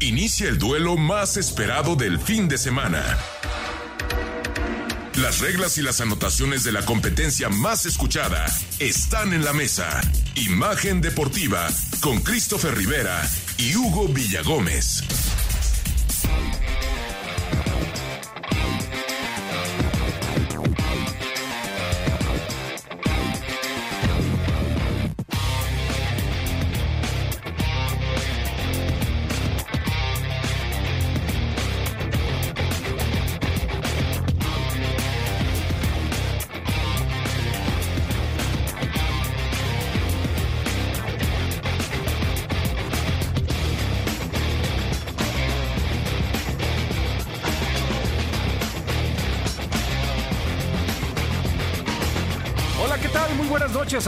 inicia el duelo más esperado del fin de semana. Las reglas y las anotaciones de la competencia más escuchada están en la mesa. Imagen Deportiva con Christopher Rivera y Hugo Villagómez.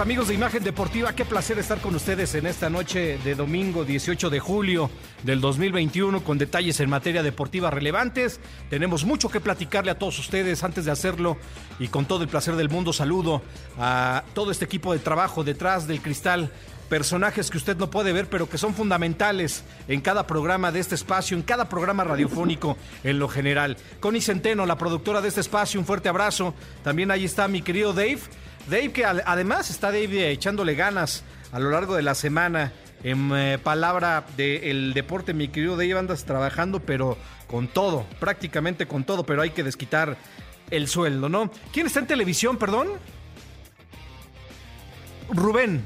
Amigos de Imagen Deportiva, qué placer estar con ustedes en esta noche de domingo 18 de julio del 2021 con detalles en materia deportiva relevantes. Tenemos mucho que platicarle a todos ustedes antes de hacerlo y con todo el placer del mundo saludo a todo este equipo de trabajo detrás del cristal personajes que usted no puede ver, pero que son fundamentales en cada programa de este espacio, en cada programa radiofónico en lo general. Connie Centeno, la productora de este espacio, un fuerte abrazo. También ahí está mi querido Dave. Dave, que además está Dave echándole ganas a lo largo de la semana. En eh, palabra del deporte, mi querido Dave, andas trabajando, pero con todo, prácticamente con todo, pero hay que desquitar el sueldo, ¿no? ¿Quién está en televisión, perdón? Rubén.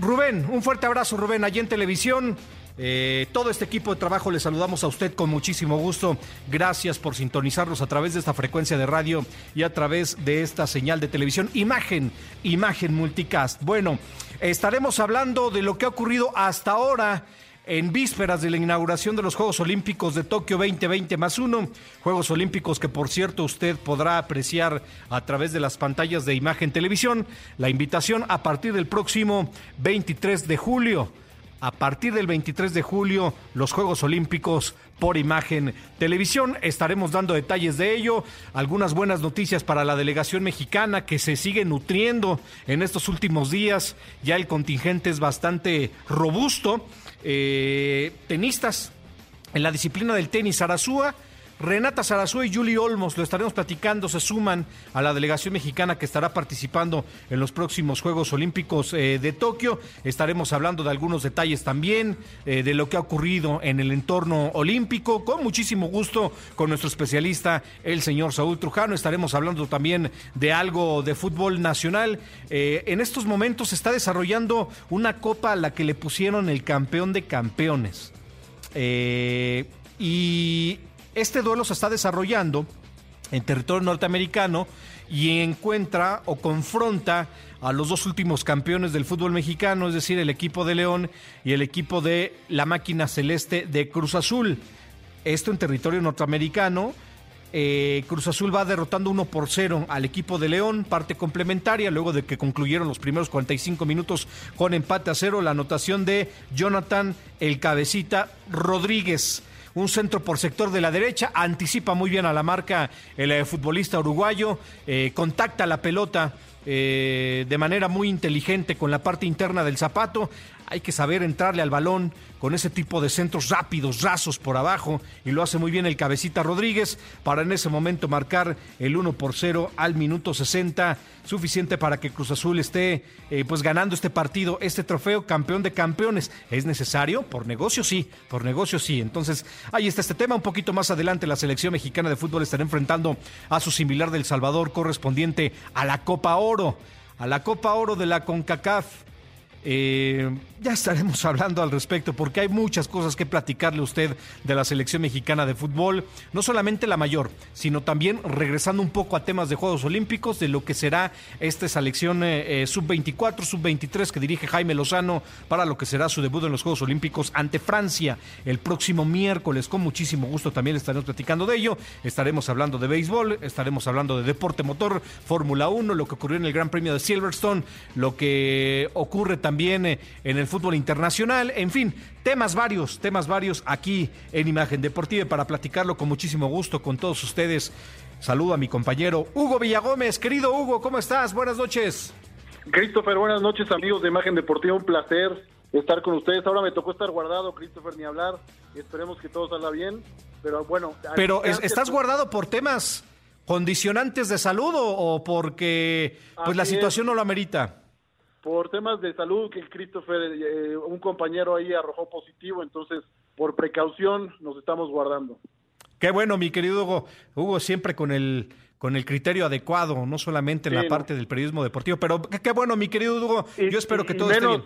Rubén, un fuerte abrazo, Rubén, allí en televisión. Eh, todo este equipo de trabajo le saludamos a usted con muchísimo gusto. Gracias por sintonizarnos a través de esta frecuencia de radio y a través de esta señal de televisión. Imagen, imagen multicast. Bueno, estaremos hablando de lo que ha ocurrido hasta ahora en vísperas de la inauguración de los Juegos Olímpicos de Tokio 2020 más uno. Juegos Olímpicos que, por cierto, usted podrá apreciar a través de las pantallas de imagen televisión. La invitación a partir del próximo 23 de julio a partir del 23 de julio los Juegos Olímpicos por imagen televisión. Estaremos dando detalles de ello, algunas buenas noticias para la delegación mexicana que se sigue nutriendo en estos últimos días. Ya el contingente es bastante robusto. Eh, tenistas en la disciplina del tenis, Arazúa Renata Sarazú y Julie Olmos, lo estaremos platicando, se suman a la delegación mexicana que estará participando en los próximos Juegos Olímpicos eh, de Tokio. Estaremos hablando de algunos detalles también, eh, de lo que ha ocurrido en el entorno olímpico, con muchísimo gusto con nuestro especialista, el señor Saúl Trujano. Estaremos hablando también de algo de fútbol nacional. Eh, en estos momentos se está desarrollando una copa a la que le pusieron el campeón de campeones. y este duelo se está desarrollando en territorio norteamericano y encuentra o confronta a los dos últimos campeones del fútbol mexicano, es decir, el equipo de León y el equipo de la máquina celeste de Cruz Azul. Esto en territorio norteamericano. Eh, Cruz Azul va derrotando 1 por 0 al equipo de León, parte complementaria, luego de que concluyeron los primeros 45 minutos con empate a cero, la anotación de Jonathan El Cabecita Rodríguez un centro por sector de la derecha, anticipa muy bien a la marca el eh, futbolista uruguayo, eh, contacta la pelota eh, de manera muy inteligente con la parte interna del zapato, hay que saber entrarle al balón con ese tipo de centros rápidos, rasos por abajo, y lo hace muy bien el cabecita Rodríguez para en ese momento marcar el 1 por 0 al minuto 60, suficiente para que Cruz Azul esté eh, pues ganando este partido, este trofeo, campeón de campeones. ¿Es necesario? Por negocio sí, por negocio sí. Entonces, ahí está este tema. Un poquito más adelante, la selección mexicana de fútbol estará enfrentando a su similar del Salvador correspondiente a la Copa Oro, a la Copa Oro de la CONCACAF. Eh, ya estaremos hablando al respecto porque hay muchas cosas que platicarle a usted de la selección mexicana de fútbol, no solamente la mayor, sino también regresando un poco a temas de Juegos Olímpicos, de lo que será esta selección eh, eh, sub-24, sub-23 que dirige Jaime Lozano para lo que será su debut en los Juegos Olímpicos ante Francia el próximo miércoles. Con muchísimo gusto también estaremos platicando de ello. Estaremos hablando de béisbol, estaremos hablando de deporte motor, Fórmula 1, lo que ocurrió en el Gran Premio de Silverstone, lo que ocurre también eh, en el fútbol internacional, en fin, temas varios, temas varios aquí en Imagen Deportiva para platicarlo con muchísimo gusto con todos ustedes. Saludo a mi compañero Hugo Villagómez. Querido Hugo, ¿cómo estás? Buenas noches. Christopher, buenas noches amigos de Imagen Deportiva, un placer estar con ustedes. Ahora me tocó estar guardado, Christopher, ni hablar. Esperemos que todo salga bien. Pero bueno. Pero ¿estás guardado por temas condicionantes de salud o, porque pues la situación no lo amerita? Por temas de salud, que Christopher, eh, un compañero ahí arrojó positivo, entonces por precaución nos estamos guardando. Qué bueno, mi querido Hugo. Hugo siempre con el con el criterio adecuado, no solamente en la parte del periodismo deportivo, pero qué, bueno, mi querido Hugo. Yo espero que todo esté bien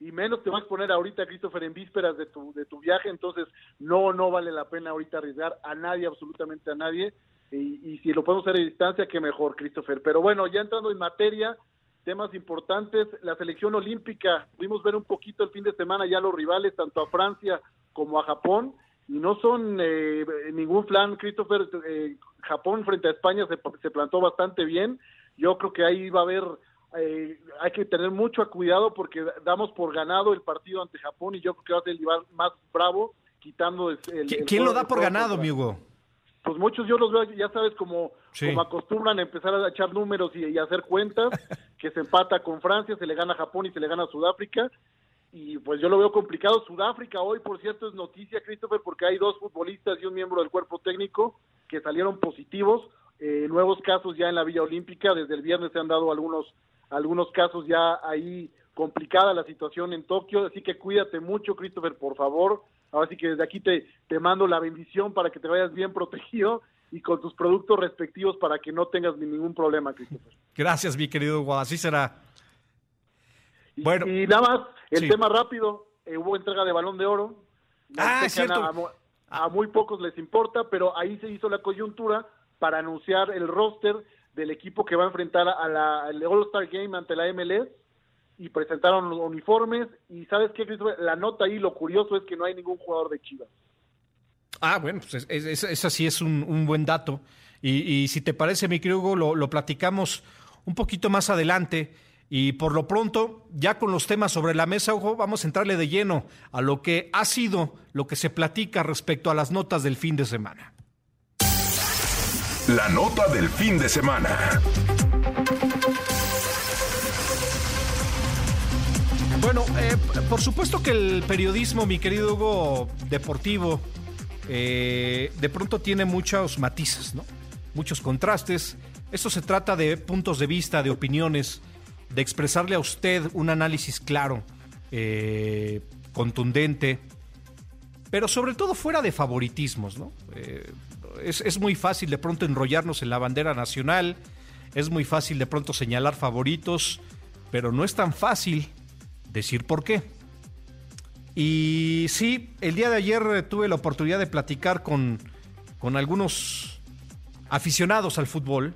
y menos te vas a poner ahorita, Christopher, en vísperas de tu, de tu viaje, entonces no, no vale la pena ahorita arriesgar a nadie, absolutamente a nadie, y, si lo podemos hacer a distancia, qué mejor, Christopher. Pero bueno, ya entrando en materia, temas importantes, la selección olímpica, pudimos ver un poquito el fin de semana ya los rivales, tanto a Francia como a Japón, y no son eh, ningún plan, Christopher, eh, Japón frente a España se, se plantó bastante bien, yo creo que ahí va a haber eh, hay que tener mucho cuidado porque damos por ganado el partido ante Japón y yo creo que va a ser el rival más bravo quitando el... ¿Quién lo da por ganado, amigo? Pues muchos yo los veo, ya sabes, como, como acostumbran a empezar a echar números y, hacer cuentas, que se empata con Francia, se le gana a Japón y se le gana a Sudáfrica. Y pues yo lo veo complicado. Sudáfrica hoy, por cierto, es noticia, Christopher, porque hay dos futbolistas y un miembro del cuerpo técnico que salieron positivos. Eh, nuevos casos ya en la Villa Olímpica. Desde el viernes se han dado algunos algunos casos ya ahí complicada la situación en Tokio, así que cuídate mucho, Christopher, por favor. Ahora sí que desde aquí te, te mando la bendición para que te vayas bien protegido y con tus productos respectivos para que no tengas ningún problema, Christopher. Gracias, mi querido Hugo, así será. Y, bueno, y nada más, el tema rápido, eh, hubo entrega de balón de oro. Ah, es cierto. A, a muy pocos les importa, pero ahí se hizo la coyuntura para anunciar el roster del equipo que va a enfrentar a la, al All-Star Game ante la MLS y presentaron los uniformes y sabes qué, la nota ahí, lo curioso es que no hay ningún jugador de Chivas. Ah, bueno, pues esa sí es un, buen dato. Y, si te parece, mi querido lo, lo platicamos un poquito más adelante. Y por lo pronto, ya con los temas sobre la mesa, ojo, vamos a entrarle de lleno a lo que ha sido lo que se platica respecto a las notas del fin de semana. La nota del fin de semana. Bueno, eh, por supuesto que el periodismo, mi querido Hugo, deportivo, eh, de pronto tiene muchos matices, ¿no? Muchos contrastes. Esto se trata de puntos de vista, de opiniones, de expresarle a usted un análisis claro, eh, contundente, pero sobre todo fuera de favoritismos, ¿no? es, muy fácil de pronto enrollarnos en la bandera nacional, es muy fácil de pronto señalar favoritos, pero no es tan fácil decir por qué. Y sí, el día de ayer tuve la oportunidad de platicar con, con algunos aficionados al fútbol.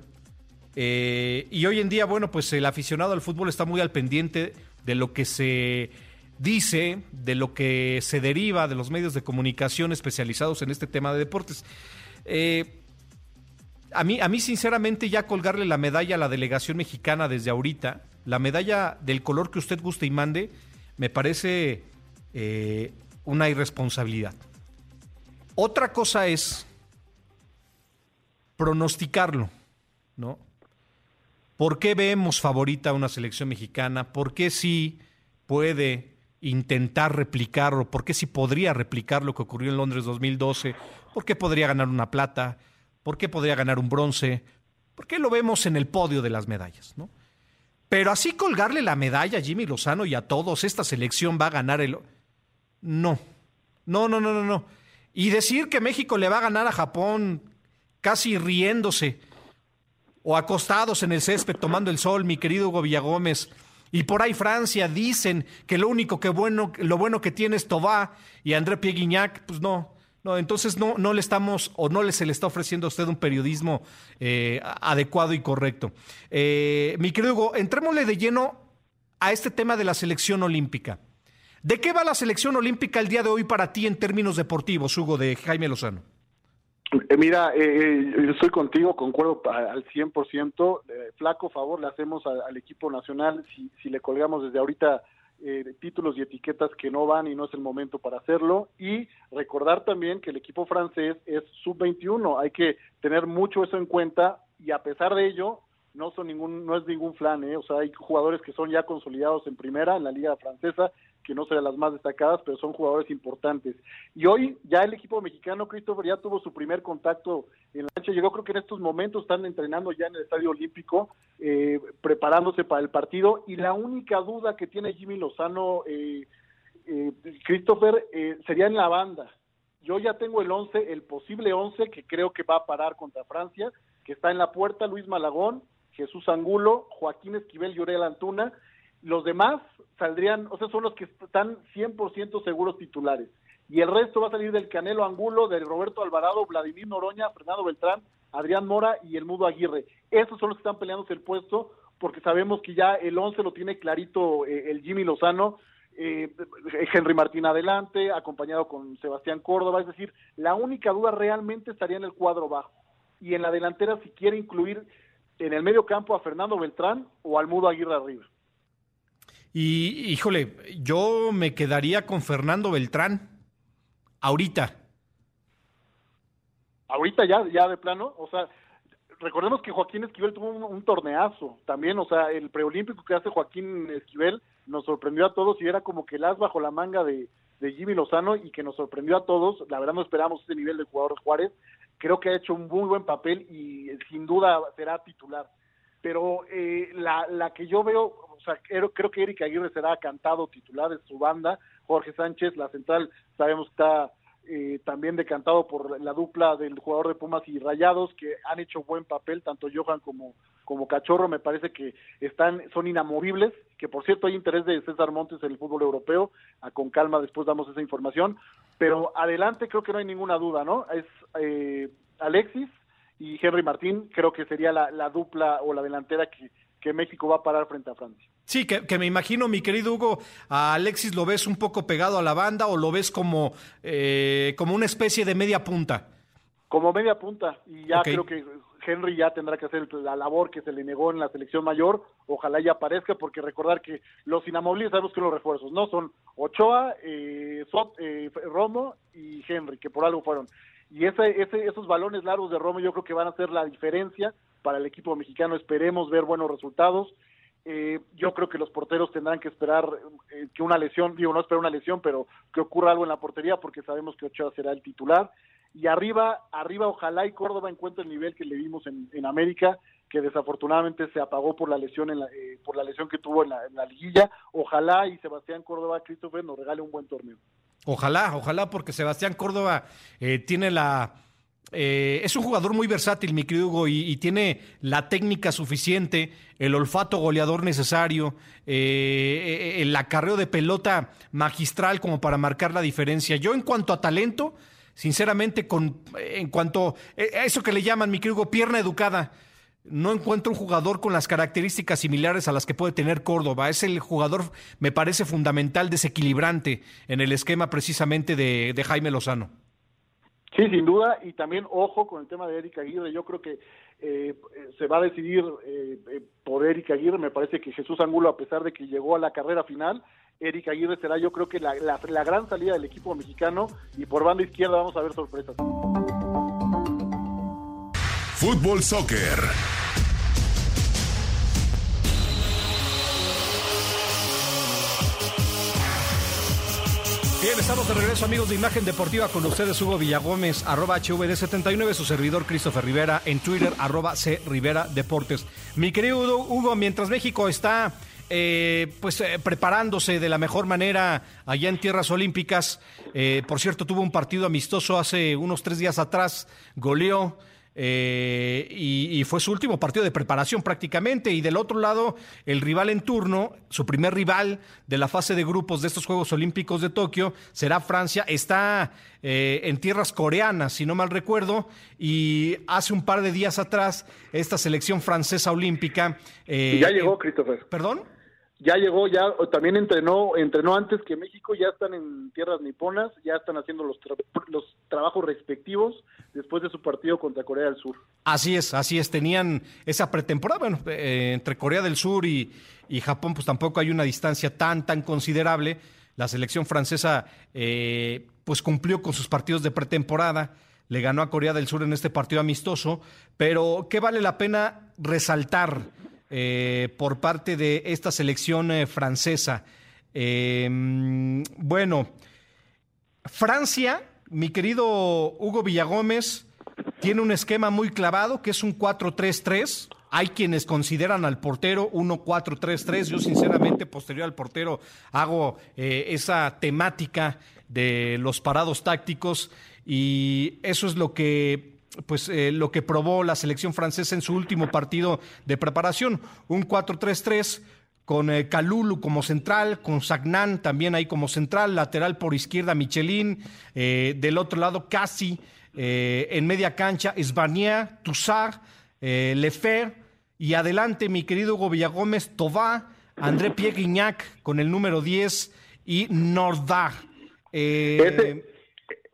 Eh, y hoy en día, bueno, pues el aficionado al fútbol está muy al pendiente de lo que se dice, de lo que se deriva de los medios de comunicación especializados en este tema de deportes. Eh, a, mí, a mí, sinceramente, ya colgarle la medalla a la delegación mexicana desde ahorita, la medalla del color que usted guste y mande, me parece eh, una irresponsabilidad. Otra cosa es pronosticarlo, ¿no? ¿Por qué vemos favorita a una selección mexicana? ¿Por qué sí puede intentar replicar o por qué si podría replicar lo que ocurrió en Londres 2012, por qué podría ganar una plata, por qué podría ganar un bronce, por qué lo vemos en el podio de las medallas, ¿no? Pero así colgarle la medalla a Jimmy Lozano y a todos, esta selección va a ganar el... No, no, no, no, no, no. Y decir que México le va a ganar a Japón casi riéndose o acostados en el césped tomando el sol, mi querido Hugo Villagómez, y por ahí Francia dicen que lo único que bueno, lo bueno que tiene es Tobá y André Pieguignac, pues no. No, entonces no, no le estamos o no le se le está ofreciendo a usted un periodismo eh, adecuado y correcto. Eh, mi querido Hugo, entrémosle de lleno a este tema de la selección olímpica. ¿De qué va la selección olímpica el día de hoy para ti en términos deportivos, Hugo, de Jaime Lozano? Eh, mira, eh, eh, yo estoy contigo, concuerdo al 100%. Eh, flaco favor le hacemos al equipo nacional si, si le colgamos desde ahorita títulos y etiquetas que no van y no es el momento para hacerlo. Y recordar también que el equipo francés es sub-21. Hay que tener mucho eso en cuenta y a pesar de ello, no son ningún no es ningún flan, o sea, hay jugadores que son ya consolidados en primera en la liga francesa que no sean las más destacadas, pero son jugadores importantes. Y hoy ya el equipo mexicano, Christopher, ya tuvo su primer contacto en la cancha. Llegó creo que en estos momentos están entrenando ya en el Estadio Olímpico, eh, preparándose para el partido. Y la única duda que tiene Jimmy Lozano, eh, eh, Christopher, sería en la banda. Yo ya tengo el 11, el posible 11 que creo que va a parar contra Francia, que está en la puerta Luis Malagón, Jesús Angulo, Joaquín Esquivel y Uriel Antuna. Los demás saldrían, o sea, son los que están 100% seguros titulares. Y el resto va a salir del Canelo Angulo, de Roberto Alvarado, Vladimir Noroña, Fernando Beltrán, Adrián Mora y el Mudo Aguirre. Esos son los que están peleándose el puesto porque sabemos que ya el 11 lo tiene clarito eh, el Jimmy Lozano, eh, Henry Martín adelante, acompañado con Sebastián Córdoba, es decir, la única duda realmente estaría en el cuadro bajo. Y en la delantera si quiere incluir en el medio campo a Fernando Beltrán o al Mudo Aguirre arriba. Y híjole, yo me quedaría con Fernando Beltrán ahorita. Ahorita ya, ya de plano, o sea, recordemos que Joaquín Esquivel tuvo un, torneazo también, o sea, el preolímpico que hace Joaquín Esquivel nos sorprendió a todos y era como que el as bajo la manga de, de Jimmy Lozano y que nos sorprendió a todos. La verdad no esperamos ese nivel de jugador Juárez creo que ha hecho un muy buen papel y sin duda será titular. Pero eh, la, la que yo veo, sea, creo, que Eric Aguirre será cantado titular de su banda, Jorge Sánchez, la central, sabemos que está eh, también decantado por la dupla del jugador de Pumas y Rayados, que han hecho buen papel, tanto Johan como, como Cachorro, me parece que están, son inamovibles, que por cierto hay interés de César Montes en el fútbol europeo, a, con calma después damos esa información, pero adelante creo que no hay ninguna duda, ¿no? Es eh, Alexis y Henry Martín, creo que sería la, la dupla o la delantera que, que México va a parar frente a Francia. Sí, que, me imagino, mi querido Hugo, a Alexis lo ves un poco pegado a la banda o lo ves como, eh, como una especie de media punta. Como media punta, y ya creo que Henry ya tendrá que hacer la labor que se le negó en la selección mayor, ojalá ya aparezca, porque recordar que los inamovibles sabemos que los refuerzos, ¿no? Son Ochoa, eh, eh, Romo y Henry, que por algo fueron. Y ese, ese, esos balones largos de Romo yo creo que van a ser la diferencia para el equipo mexicano. Esperemos ver buenos resultados. Eh, yo creo que los porteros tendrán que esperar eh, que una lesión, digo, no esperar una lesión, pero que ocurra algo en la portería porque sabemos que Ochoa será el titular. Y arriba, arriba ojalá y Córdoba encuentre el nivel que le vimos en, en América, que desafortunadamente se apagó por la lesión en la, eh, por la lesión que tuvo en la, en la liguilla. Ojalá y Sebastián Córdoba, Christopher, nos regale un buen torneo. Ojalá, ojalá, porque Sebastián Córdoba tiene la eh, es un jugador muy versátil, mi querido Hugo, y, tiene la técnica suficiente, el olfato goleador necesario, eh, eh, el acarreo de pelota magistral como para marcar la diferencia. Yo en cuanto a talento, sinceramente, con, en cuanto a eso que le llaman, mi querido Hugo, pierna educada, no encuentro un jugador con las características similares a las que puede tener Córdoba. Es el jugador, me parece fundamental, desequilibrante en el esquema precisamente de Jaime Lozano. Sí, sin duda, y también ojo con el tema de Erika Aguirre, yo creo que eh, se va a decidir eh, eh, por Erika Aguirre, me parece que Jesús Angulo, a pesar de que llegó a la carrera final, Erika Aguirre será yo creo que la, la gran salida del equipo mexicano. Y por banda izquierda vamos a ver sorpresas. Fútbol Soccer Bien, estamos de regreso, amigos de Imagen Deportiva, con ustedes, Hugo Villagómez, arroba HVD79, su servidor Christopher Rivera, en Twitter, arroba C Rivera Deportes. Mi querido Hugo, mientras México está eh, pues eh, preparándose de la mejor manera allá en tierras olímpicas, eh, por cierto, tuvo un partido amistoso hace unos tres días atrás, goleó. Eh, y, fue su último partido de preparación prácticamente. Y del otro lado, el rival en turno, su primer rival de la fase de grupos de estos Juegos Olímpicos de Tokio, será Francia. Está eh, en tierras coreanas, si no mal recuerdo. Y hace un par de días atrás, esta selección francesa olímpica. Eh, ya llegó, Christopher. ¿Perdón? Ya llegó, ya también entrenó, entrenó antes que México, ya están en tierras niponas, ya están haciendo los, los trabajos respectivos después de su partido contra Corea del Sur. Así es, así es, tenían esa pretemporada, bueno, eh, entre Corea del Sur y, y, Japón, pues tampoco hay una distancia tan, tan considerable. La selección francesa, eh, pues cumplió con sus partidos de pretemporada, le ganó a Corea del Sur en este partido amistoso, pero ¿qué vale la pena resaltar? Eh, por parte de esta selección eh, francesa. Em, bueno, Francia, mi querido Hugo Villagómez, tiene un esquema muy clavado que es un 4-3-3. Hay quienes consideran al portero 1-4-3-3. Yo sinceramente, posterior al portero, hago eh, esa temática de los parados tácticos y eso es lo que pues eh, lo que probó la selección francesa en su último partido de preparación, un 4-3-3 con eh, Calulu como central, con Sagnan también ahí como central, lateral por izquierda Michelin, del otro lado Casi, en media cancha Esbarnier, Toussaint, Lefer, y adelante, mi querido Hugo Villagómez, Tobá, André Pierre con el número 10 y Nordá. Eh,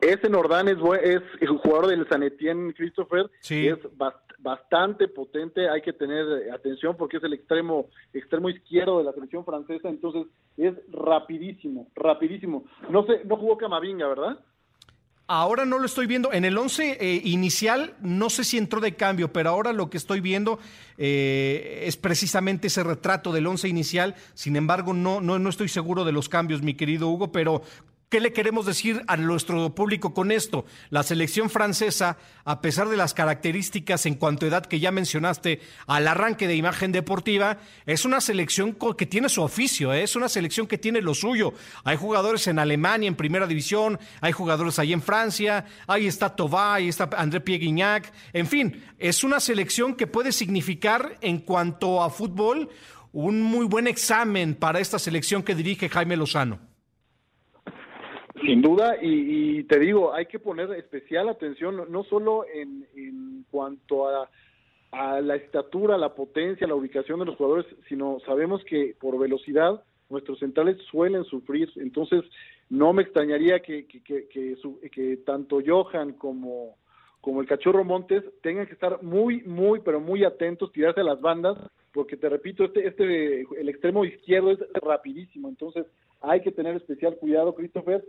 ese, Nordán es, es el jugador del San Etienne, Christopher. Sí. Es bastante potente, hay que tener atención porque es el extremo, extremo izquierdo de la selección francesa, entonces es rapidísimo, rapidísimo. No sé, no jugó Camavinga, ¿verdad? Ahora no lo estoy viendo. En el 11 eh, inicial no sé si entró de cambio, pero ahora lo que estoy viendo eh, es precisamente ese retrato del 11 inicial. Sin embargo, no, no, no estoy seguro de los cambios, mi querido Hugo, pero ¿Qué le queremos decir a nuestro público con esto? La selección francesa, a pesar de las características en cuanto a edad que ya mencionaste al arranque de imagen deportiva, es una selección que tiene su oficio, ¿eh? es una selección que tiene lo suyo. Hay jugadores en Alemania en primera división, hay jugadores ahí en Francia, ahí está Tobá, ahí está André Pierre en fin, es una selección que puede significar en cuanto a fútbol un muy buen examen para esta selección que dirige Jaime Lozano. Sin duda, y, te digo, hay que poner especial atención, no solo en, cuanto a, a, la estatura, la potencia, la ubicación de los jugadores, sino sabemos que por velocidad nuestros centrales suelen sufrir. Entonces, no me extrañaría que, que, que, que tanto Johan como, como el cachorro Montes tengan que estar muy, muy, pero muy atentos, tirarse a las bandas, porque te repito, este, este, el extremo izquierdo es rapidísimo, entonces hay que tener especial cuidado, Christopher,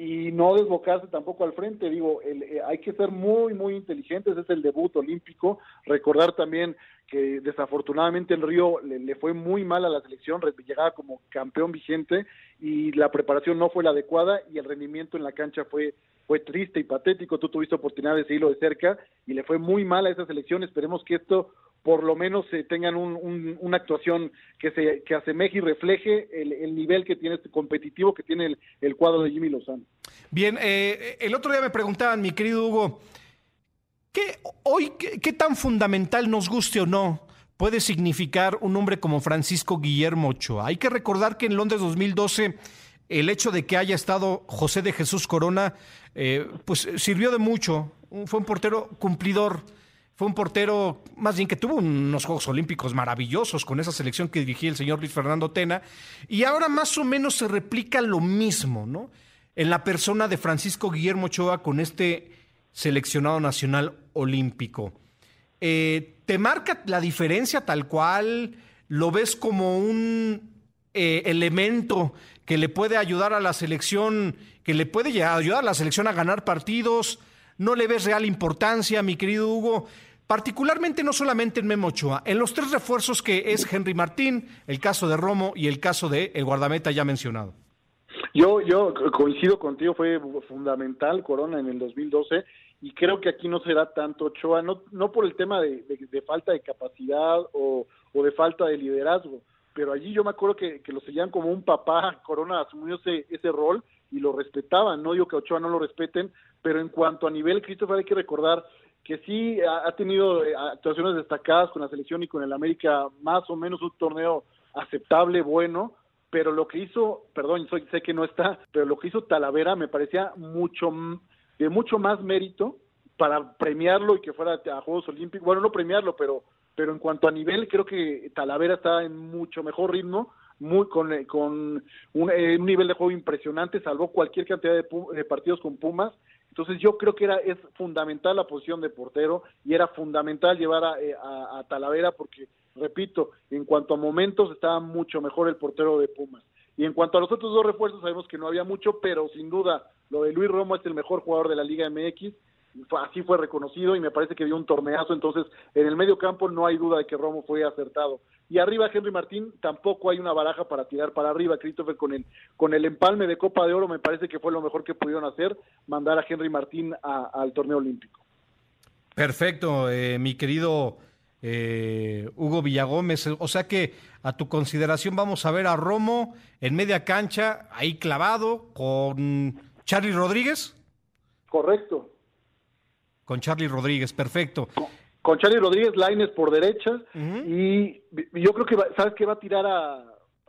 y no desbocarse tampoco al frente. Digo, eh, hay que ser muy, muy inteligentes. Es el debut olímpico. Recordar también que desafortunadamente el Río le, fue muy mal a la selección, llegaba como campeón vigente y la preparación no fue la adecuada y el rendimiento en la cancha fue fue triste y patético. Tú tuviste oportunidad de seguirlo de cerca y le fue muy mal a esa selección. Esperemos que esto por lo menos se tengan una actuación que se que asemeje y refleje el, nivel que tiene este competitivo que tiene el, cuadro de Jimmy Lozano. Bien, eh, el otro día me preguntaban, mi querido Hugo, ¿qué, hoy qué, tan fundamental nos guste o no puede significar un hombre como Francisco Guillermo Ochoa? Hay que recordar que en Londres 2012 el hecho de que haya estado José de Jesús Corona, eh, pues sirvió de mucho. Fue un portero cumplidor fue un portero, más bien que tuvo unos Juegos Olímpicos maravillosos con esa selección que dirigía el señor Luis Fernando Tena. Y ahora más o menos se replica lo mismo, ¿no? En la persona de Francisco Guillermo Ochoa con este seleccionado nacional olímpico. Eh, ¿Te marca la diferencia tal cual? ¿Lo ves como un eh, elemento que le puede ayudar a la selección, que le puede ayudar a la selección a ganar partidos? ¿No le ves real importancia, mi querido Hugo? Particularmente no solamente en Memo Ochoa, en los tres refuerzos que es Henry Martín, el caso de Romo y el caso de el guardameta ya mencionado. Yo, yo coincido contigo, fue fundamental Corona en el 2012 y creo que aquí no será tanto Ochoa, no, no por el tema de, falta de capacidad o, de falta de liderazgo, pero allí yo me acuerdo que, lo seguían como un papá, Corona asumió ese, ese rol y lo respetaban, no digo que Ochoa no lo respeten, pero en cuanto a nivel, Christopher, hay que recordar que sí ha, tenido eh, actuaciones destacadas con la selección y con el América, más o menos un torneo aceptable, bueno, pero lo que hizo, perdón, sé que no está, pero lo que hizo Talavera me parecía mucho de mucho más mérito para premiarlo y que fuera a Juegos Olímpicos, bueno, no premiarlo, pero pero en cuanto a nivel creo que Talavera está en mucho mejor ritmo, muy con, eh, con un, eh, un nivel de juego impresionante, salvó cualquier cantidad de partidos con Pumas entonces yo creo que era es fundamental la posición de portero y era fundamental llevar eh, a, Talavera porque, repito, en cuanto a momentos estaba mucho mejor el portero de Pumas. Y en cuanto a los otros dos refuerzos sabemos que no había mucho, pero sin duda lo de Luis Romo es el mejor jugador de la Liga MX así fue reconocido y me parece que dio un torneazo, entonces en el medio campo no hay duda de que Romo fue acertado. Y arriba Henry Martín tampoco hay una baraja para tirar para arriba, Christopher con el con el empalme de Copa de Oro me parece que fue lo mejor que pudieron hacer, mandar a Henry Martín al torneo olímpico. Perfecto, eh, mi querido eh, Hugo Villagómez. O sea que a tu consideración vamos a ver a Romo en media cancha, ahí clavado, con Charlie Rodríguez. Correcto. Con Charlie Rodríguez, perfecto. Con, Charlie Rodríguez, Laines por derecha, y yo creo que, ¿sabes que Va a tirar a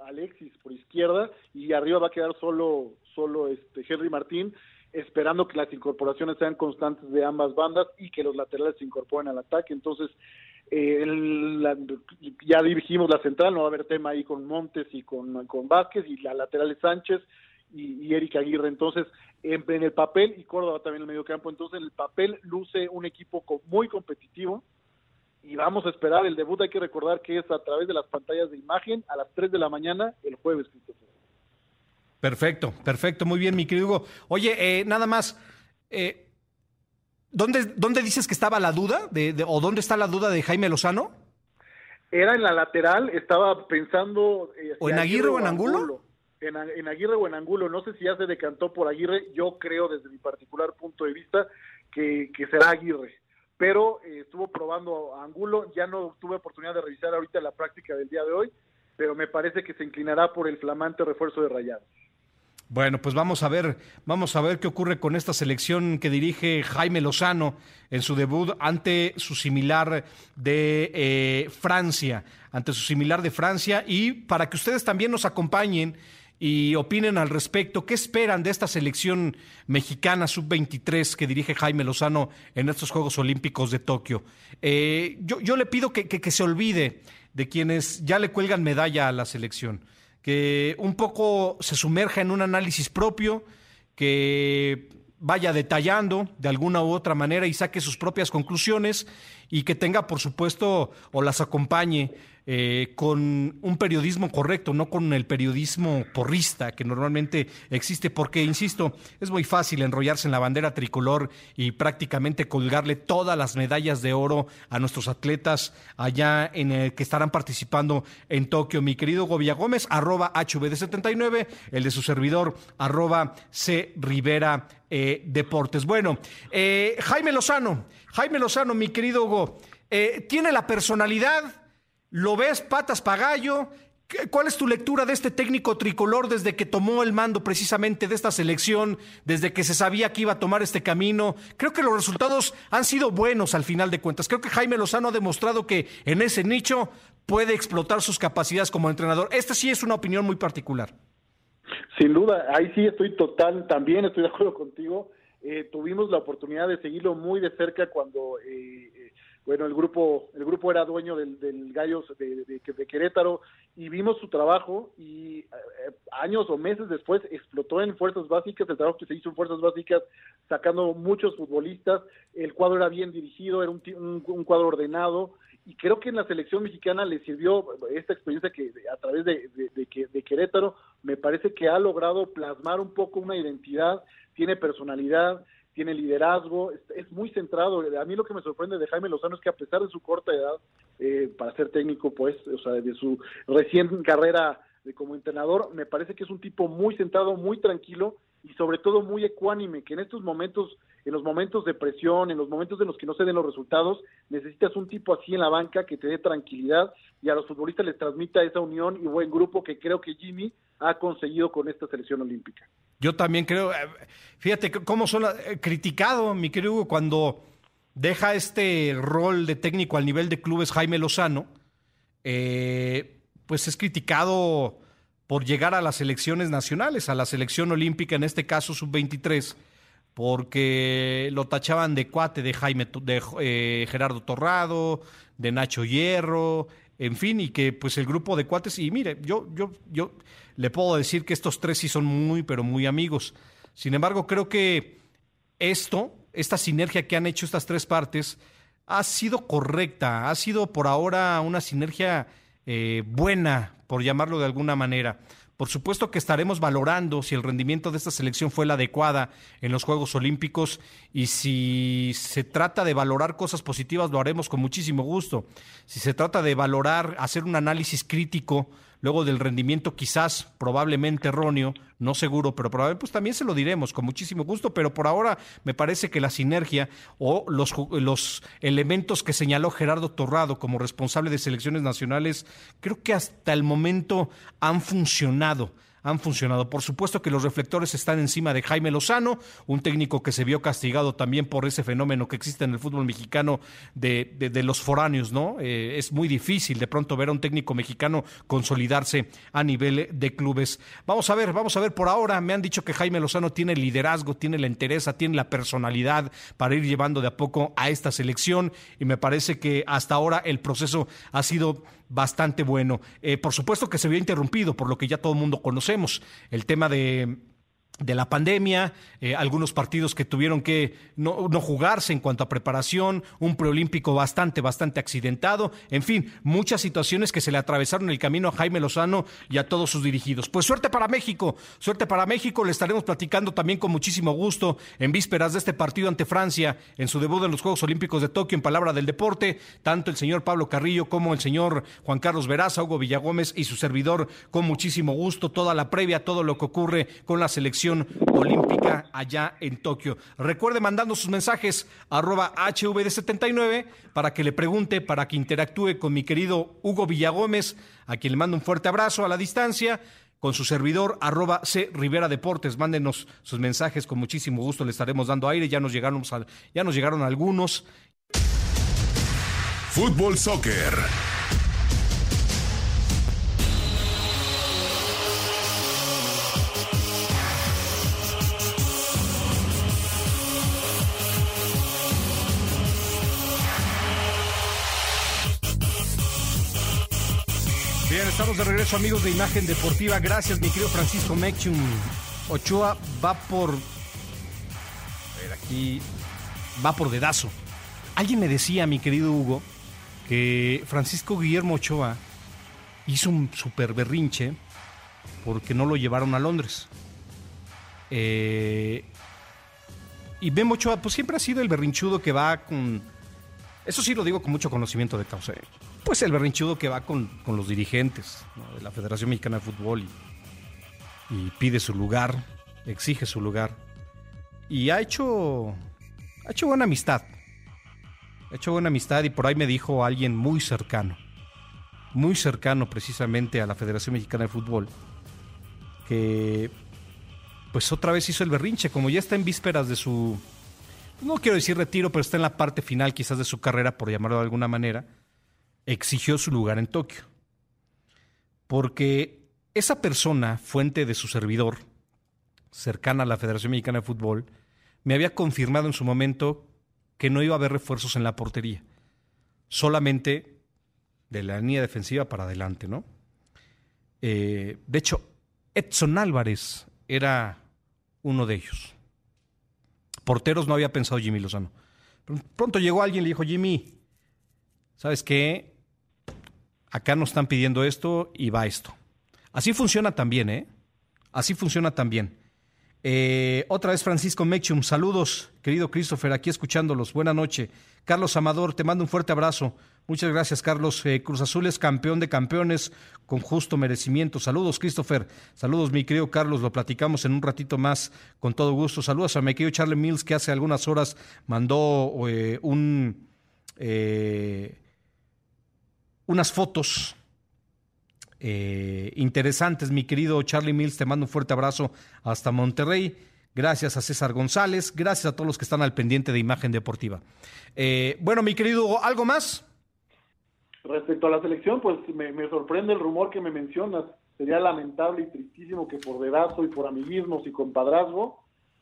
Alexis por izquierda, y arriba va a quedar solo, solo este Henry Martín, esperando que las incorporaciones sean constantes de ambas bandas y que los laterales se incorporen al ataque. Entonces, eh, ya dirigimos la central, no va a haber tema ahí con Montes y con, con Vázquez, y la lateral es Sánchez y, y Erika Aguirre. Entonces, en, el papel, y Córdoba también en el medio campo, entonces en el papel luce un equipo muy competitivo, y vamos a esperar el debut. Hay que recordar que es a través de las pantallas de imagen a las 3 de la mañana el jueves, Perfecto, perfecto, muy bien, mi querido Hugo. Oye, eh, nada más, eh, ¿dónde, ¿dónde dices que estaba la duda? De, ¿O dónde está la duda de Jaime Lozano? Era en la lateral, estaba pensando... Eh, ¿O en Aguirre o en Angulo? En, en, Aguirre o en Angulo, no sé si ya se decantó por Aguirre, yo creo desde mi particular punto de vista que, que será Aguirre, pero estuvo probando a Angulo, ya no tuve oportunidad de revisar ahorita la práctica del día de hoy, pero me parece que se inclinará por el flamante refuerzo de Rayados. Bueno, pues vamos a ver, vamos a ver qué ocurre con esta selección que dirige Jaime Lozano en su debut ante su similar de eh, Francia, ante su similar de Francia y para que ustedes también nos acompañen y opinen al respecto. ¿Qué esperan de esta selección mexicana sub-23 que dirige Jaime Lozano en estos Juegos Olímpicos de Tokio? Eh, yo, le pido que, que se olvide de quienes ya le cuelgan medalla a la selección que un poco se sumerja en un análisis propio, que vaya detallando de alguna u otra manera y saque sus propias conclusiones y que tenga, por supuesto, o las acompañe eh, con un periodismo correcto, no con el periodismo porrista que normalmente existe, porque, insisto, es muy fácil enrollarse en la bandera tricolor y prácticamente colgarle todas las medallas de oro a nuestros atletas allá en el que estarán participando en Tokio. Mi querido Govia Gómez, arroba HVD79, el de su servidor, arroba C Rivera eh, Deportes. Bueno, eh, Jaime Lozano, Jaime Lozano, mi querido Hugo, tiene la personalidad ¿Lo ves patas pagallo? ¿Cuál es tu lectura de este técnico tricolor desde que tomó el mando precisamente de esta selección, desde que se sabía que iba a tomar este camino? Creo que los resultados han sido buenos al final de cuentas. Creo que Jaime Lozano ha demostrado que en ese nicho puede explotar sus capacidades como entrenador. Esta sí es una opinión muy particular. Sin duda, ahí sí estoy total, también estoy de acuerdo contigo. Eh, tuvimos la oportunidad de seguirlo muy de cerca cuando eh, bueno, el grupo, el grupo era dueño del, del Gallos de, de, Querétaro y vimos su trabajo y eh, años o meses después explotó en Fuerzas Básicas, el trabajo que se hizo en Fuerzas Básicas sacando muchos futbolistas, el cuadro era bien dirigido, era un, un, cuadro ordenado y creo que en la selección mexicana le sirvió esta experiencia que a través de, de Querétaro me parece que ha logrado plasmar un poco una identidad, tiene personalidad, tiene liderazgo, es, muy centrado. A mí lo que me sorprende de Jaime Lozano es que a pesar de su corta edad, eh, para ser técnico, pues, o sea, de su recién carrera de como entrenador, me parece que es un tipo muy centrado, muy tranquilo y sobre todo muy ecuánime, que en estos momentos, en los momentos de presión, en los momentos en los que no se den los resultados, necesitas un tipo así en la banca que te dé tranquilidad y a los futbolistas les transmita esa unión y buen grupo que creo que Jimmy ha conseguido con esta selección olímpica. Yo también creo, eh, fíjate cómo son eh, criticado, mi querido Hugo, cuando deja este rol de técnico al nivel de clubes Jaime Lozano, eh, pues es criticado por llegar a las selecciones nacionales, a la selección olímpica, en este caso sub-23, porque lo tachaban de cuate de Jaime, de Gerardo Torrado, de Nacho Hierro, en fin, y que pues el grupo de cuates, y mire, yo, yo, yo le puedo decir que estos tres sí son muy, pero muy amigos. Sin embargo, creo que esto, esta sinergia que han hecho estas tres partes, ha sido correcta, ha sido por ahora una sinergia eh, buena, por llamarlo de alguna manera Por supuesto que estaremos valorando si el rendimiento de esta selección fue la adecuada en los Juegos Olímpicos y si se trata de valorar cosas positivas lo haremos con muchísimo gusto. Si se trata de valorar, hacer un análisis crítico luego del rendimiento quizás probablemente erróneo, no seguro, pero probablemente pues también se lo diremos con muchísimo gusto, pero por ahora me parece que la sinergia o los, los elementos que señaló Gerardo Torrado como responsable de selecciones nacionales, creo que hasta el momento han funcionado han funcionado. Por supuesto que los reflectores están encima de Jaime Lozano, un técnico que se vio castigado también por ese fenómeno que existe en el fútbol mexicano de, de, los foráneos, ¿no? Eh, es muy difícil de pronto ver a un técnico mexicano consolidarse a nivel de clubes. Vamos a ver, vamos a ver por ahora. Me han dicho que Jaime Lozano tiene liderazgo, tiene la interesa, tiene la personalidad para ir llevando de a poco a esta selección y me parece que hasta ahora el proceso ha sido bastante bueno. Eh, por supuesto que se vio interrumpido por lo que ya todo el mundo conocemos, el tema de de la pandemia, eh, algunos partidos que tuvieron que no, no, jugarse en cuanto a preparación, un preolímpico bastante, bastante accidentado, en fin, muchas situaciones que se le atravesaron el camino a Jaime Lozano y a todos sus dirigidos. Pues suerte para México, suerte para México, le estaremos platicando también con muchísimo gusto en vísperas de este partido ante Francia, en su debut en los Juegos Olímpicos de Tokio, en palabra del deporte, tanto el señor Pablo Carrillo como el señor Juan Carlos Veraza, Hugo Villagómez y su servidor, con muchísimo gusto, toda la previa, todo lo que ocurre con la olímpica allá en Tokio. Recuerde mandando sus mensajes arroba HVD79 para que le pregunte, para que interactúe con mi querido Hugo Villagómez, a quien le mando un fuerte abrazo a la distancia con su servidor, arroba C Rivera Deportes. Mándenos sus mensajes, con muchísimo gusto le estaremos dando aire. Ya nos llegaron, ya nos llegaron algunos. Fútbol Soccer. Estamos de regreso, amigos de Imagen Deportiva. Gracias, mi querido Francisco Mechum. Ochoa va por. A ver, aquí. Va por dedazo. Alguien me decía, mi querido Hugo, que Francisco Guillermo Ochoa hizo un super berrinche porque no lo llevaron a Londres. Eh, y Memo Ochoa, pues siempre ha sido el berrinchudo que va con. Eso sí lo digo con mucho conocimiento de causa. Pues el berrinchudo que va con, los dirigentes de la Federación Mexicana de Fútbol y, pide su lugar, exige su lugar. Y ha hecho, ha hecho buena amistad. Ha hecho buena amistad y por ahí me dijo alguien muy cercano, muy cercano precisamente a la Federación Mexicana de Fútbol, que pues otra vez hizo el berrinche, como ya está en vísperas de su, no quiero decir retiro, pero está en la parte final quizás de su carrera, por llamarlo de alguna manera exigió su lugar en Tokio. Porque esa persona, fuente de su servidor, cercana a la Federación Mexicana de Fútbol, me había confirmado en su momento que no iba a haber refuerzos en la portería, solamente de la línea defensiva para adelante, ¿no? Eh, de hecho, Edson Álvarez era uno de ellos. Porteros no había pensado Jimmy Lozano. pronto llegó alguien y le dijo, Jimmy, ¿sabes qué? Acá nos están pidiendo esto y va esto. Así funciona también, ¿eh? Así funciona también. Eh, otra vez Francisco Mechum, saludos, querido Christopher, aquí escuchándolos. Buena noche. Carlos Amador, te mando un fuerte abrazo. Muchas gracias, Carlos. Eh, Cruz Azul es campeón de campeones con justo merecimiento. Saludos, Christopher. Saludos, mi querido Carlos. Lo platicamos en un ratito más con todo gusto. Saludos a mi querido Charlie Mills, que hace algunas horas mandó eh, un unas fotos eh, interesantes. Mi querido Charlie Mills, te mando un fuerte abrazo hasta Monterrey. Gracias a César González, gracias a todos los que están al pendiente de imagen deportiva. Eh, bueno, mi querido, ¿algo más? Respecto a la selección, pues me, sorprende el rumor que me mencionas. Sería lamentable y tristísimo que por dedazo y por amiguismos y compadrazgo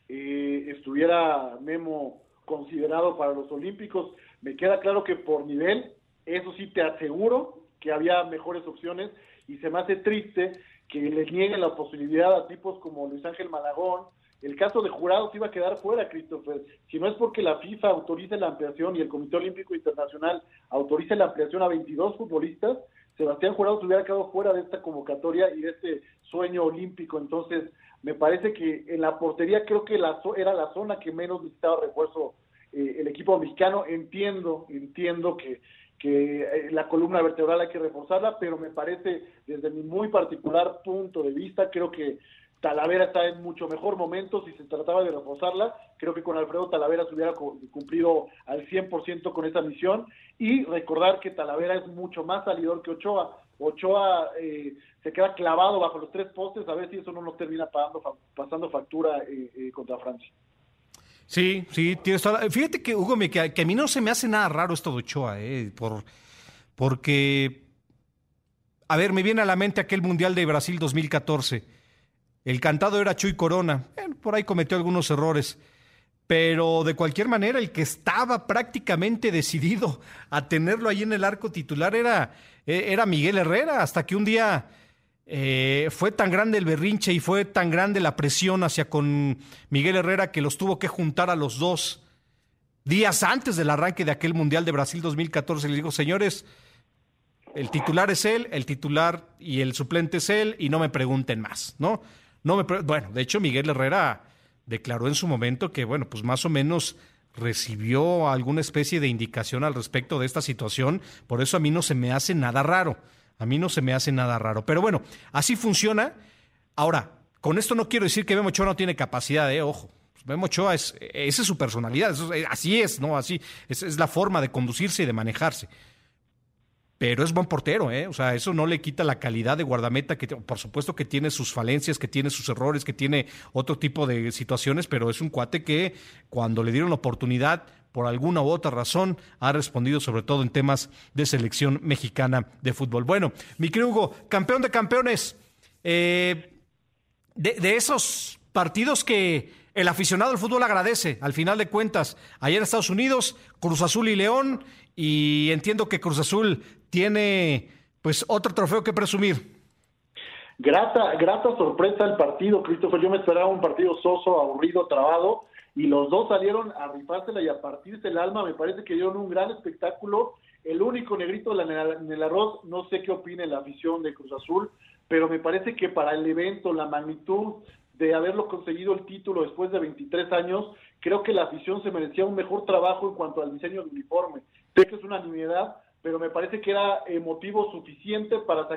eh, estuviera Memo considerado para los Olímpicos. Me queda claro que por nivel eso sí te aseguro que había mejores opciones y se me hace triste que les nieguen la posibilidad a tipos como Luis Ángel Malagón. El caso de jurados iba a quedar fuera, Christopher. Si no es porque la FIFA autorice la ampliación y el Comité Olímpico Internacional autorice la ampliación a 22 futbolistas, Sebastián Jurado se hubiera quedado fuera de esta convocatoria y de este sueño olímpico. Entonces, me parece que en la portería creo que la, era la zona que menos necesitaba refuerzo eh, el equipo mexicano. Entiendo, entiendo que, que eh, la columna vertebral hay que reforzarla, pero me parece, desde mi muy particular punto de vista, creo que Talavera está en mucho mejor momento si se trataba de reforzarla. Creo que con Alfredo Talavera se hubiera cumplido al 100% con esa misión. Y recordar que Talavera es mucho más salidor que Ochoa. Ochoa eh, se queda clavado bajo los tres postes, a ver si eso no nos termina pagando, pasando factura eh, eh, contra Francia. Sí, sí, tienes Fíjate que, Hugo, que, que, a mí no se me hace nada raro esto de Ochoa, por, porque, a ver, me viene a la mente aquel Mundial de Brasil 2014 el cantado era Chuy Corona. por ahí cometió algunos errores. Pero de cualquier manera, el que estaba prácticamente decidido a tenerlo ahí en el arco titular era, e, era Miguel Herrera, hasta que un día eh, fue tan grande el berrinche y fue tan grande la presión hacia con Miguel Herrera que los tuvo que juntar a los dos días antes del arranque de aquel Mundial de Brasil 2014. Le digo, señores, el titular es él, el titular y el suplente es él, y no me pregunten más, ¿no? No me, bueno, de hecho Miguel Herrera declaró en su momento que, bueno, pues más o menos recibió alguna especie de indicación al respecto de esta situación, por eso a mí no se me hace nada raro, a mí no se me hace nada raro, pero bueno, así funciona. Ahora, con esto no quiero decir que Memo no tiene capacidad, eh, ojo, Memo Ochoa es, esa es su personalidad, así es, ¿no? Así es, es la forma de conducirse y de manejarse pero es buen portero, ¿eh? O sea, eso no le quita la calidad de guardameta, que por supuesto que tiene sus falencias, que tiene sus errores, que tiene otro tipo de situaciones, pero es un cuate que cuando le dieron la oportunidad, por alguna u otra razón, ha respondido sobre todo en temas de selección mexicana de fútbol. Bueno, mi querido Hugo, campeón de campeones, eh, de, esos partidos que el aficionado al fútbol agradece, al final de cuentas, allá en Estados Unidos, Cruz Azul y León, y entiendo que Cruz Azul tiene pues otro trofeo que presumir. Grata, grata sorpresa el partido, Christopher. Yo me esperaba un partido soso, aburrido, trabado, y los dos salieron a rifársela y a partirse el alma. Me parece que dieron un gran espectáculo. El único negrito en el arroz, no sé qué opine la afición de Cruz Azul, pero me parece que para el evento, la magnitud de haberlo conseguido el título después de 23 años, creo que la afición se merecía un mejor trabajo en cuanto al diseño de uniforme. Sé que es una nimiedad, pero me parece que era motivo suficiente para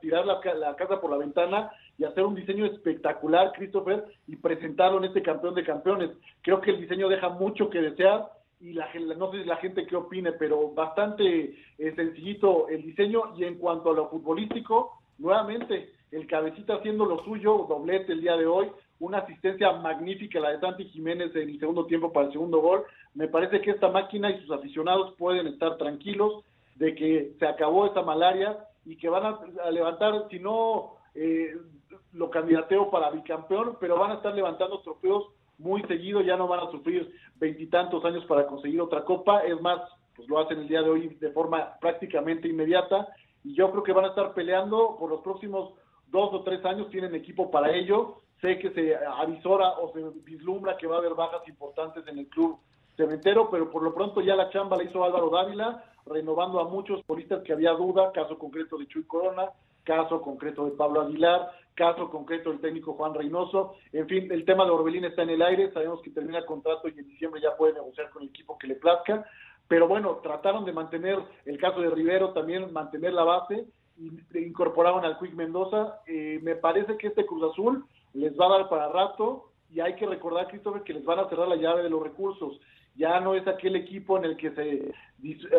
tirar la, casa por la ventana y hacer un diseño espectacular, Christopher, y presentarlo en este campeón de campeones. Creo que el diseño deja mucho que desear y la, no sé si la gente qué opine, pero bastante eh, sencillito el diseño y en cuanto a lo futbolístico, nuevamente el cabecita haciendo lo suyo, doblete el día de hoy, una asistencia magnífica la de Santi Jiménez en el segundo tiempo para el segundo gol. Me parece que esta máquina y sus aficionados pueden estar tranquilos de que se acabó esta malaria y que van a, levantar, si no eh, lo candidateo para bicampeón, pero van a estar levantando trofeos muy seguido, ya no van a sufrir veintitantos años para conseguir otra copa, es más, pues lo hacen el día de hoy de forma prácticamente inmediata y yo creo que van a estar peleando por los próximos dos o tres años, tienen equipo para ello, sé que se avisora o se vislumbra que va a haber bajas importantes en el club cementero, pero por lo pronto ya la chamba la hizo Álvaro Dávila, renovando a muchos polistas que había duda, caso concreto de Chuy Corona, caso concreto de Pablo Aguilar, caso concreto del técnico Juan Reynoso, en fin, el tema de Orbelín está en el aire, sabemos que termina el contrato y en diciembre ya puede negociar con el equipo que le plazca, pero bueno, trataron de mantener el caso de Rivero, también mantener la base, y incorporaron al Quick Mendoza, eh, me parece que este Cruz Azul les va a dar para rato, y hay que recordar, Christopher, que les van a cerrar la llave de los recursos. Ya no es aquel equipo en el que se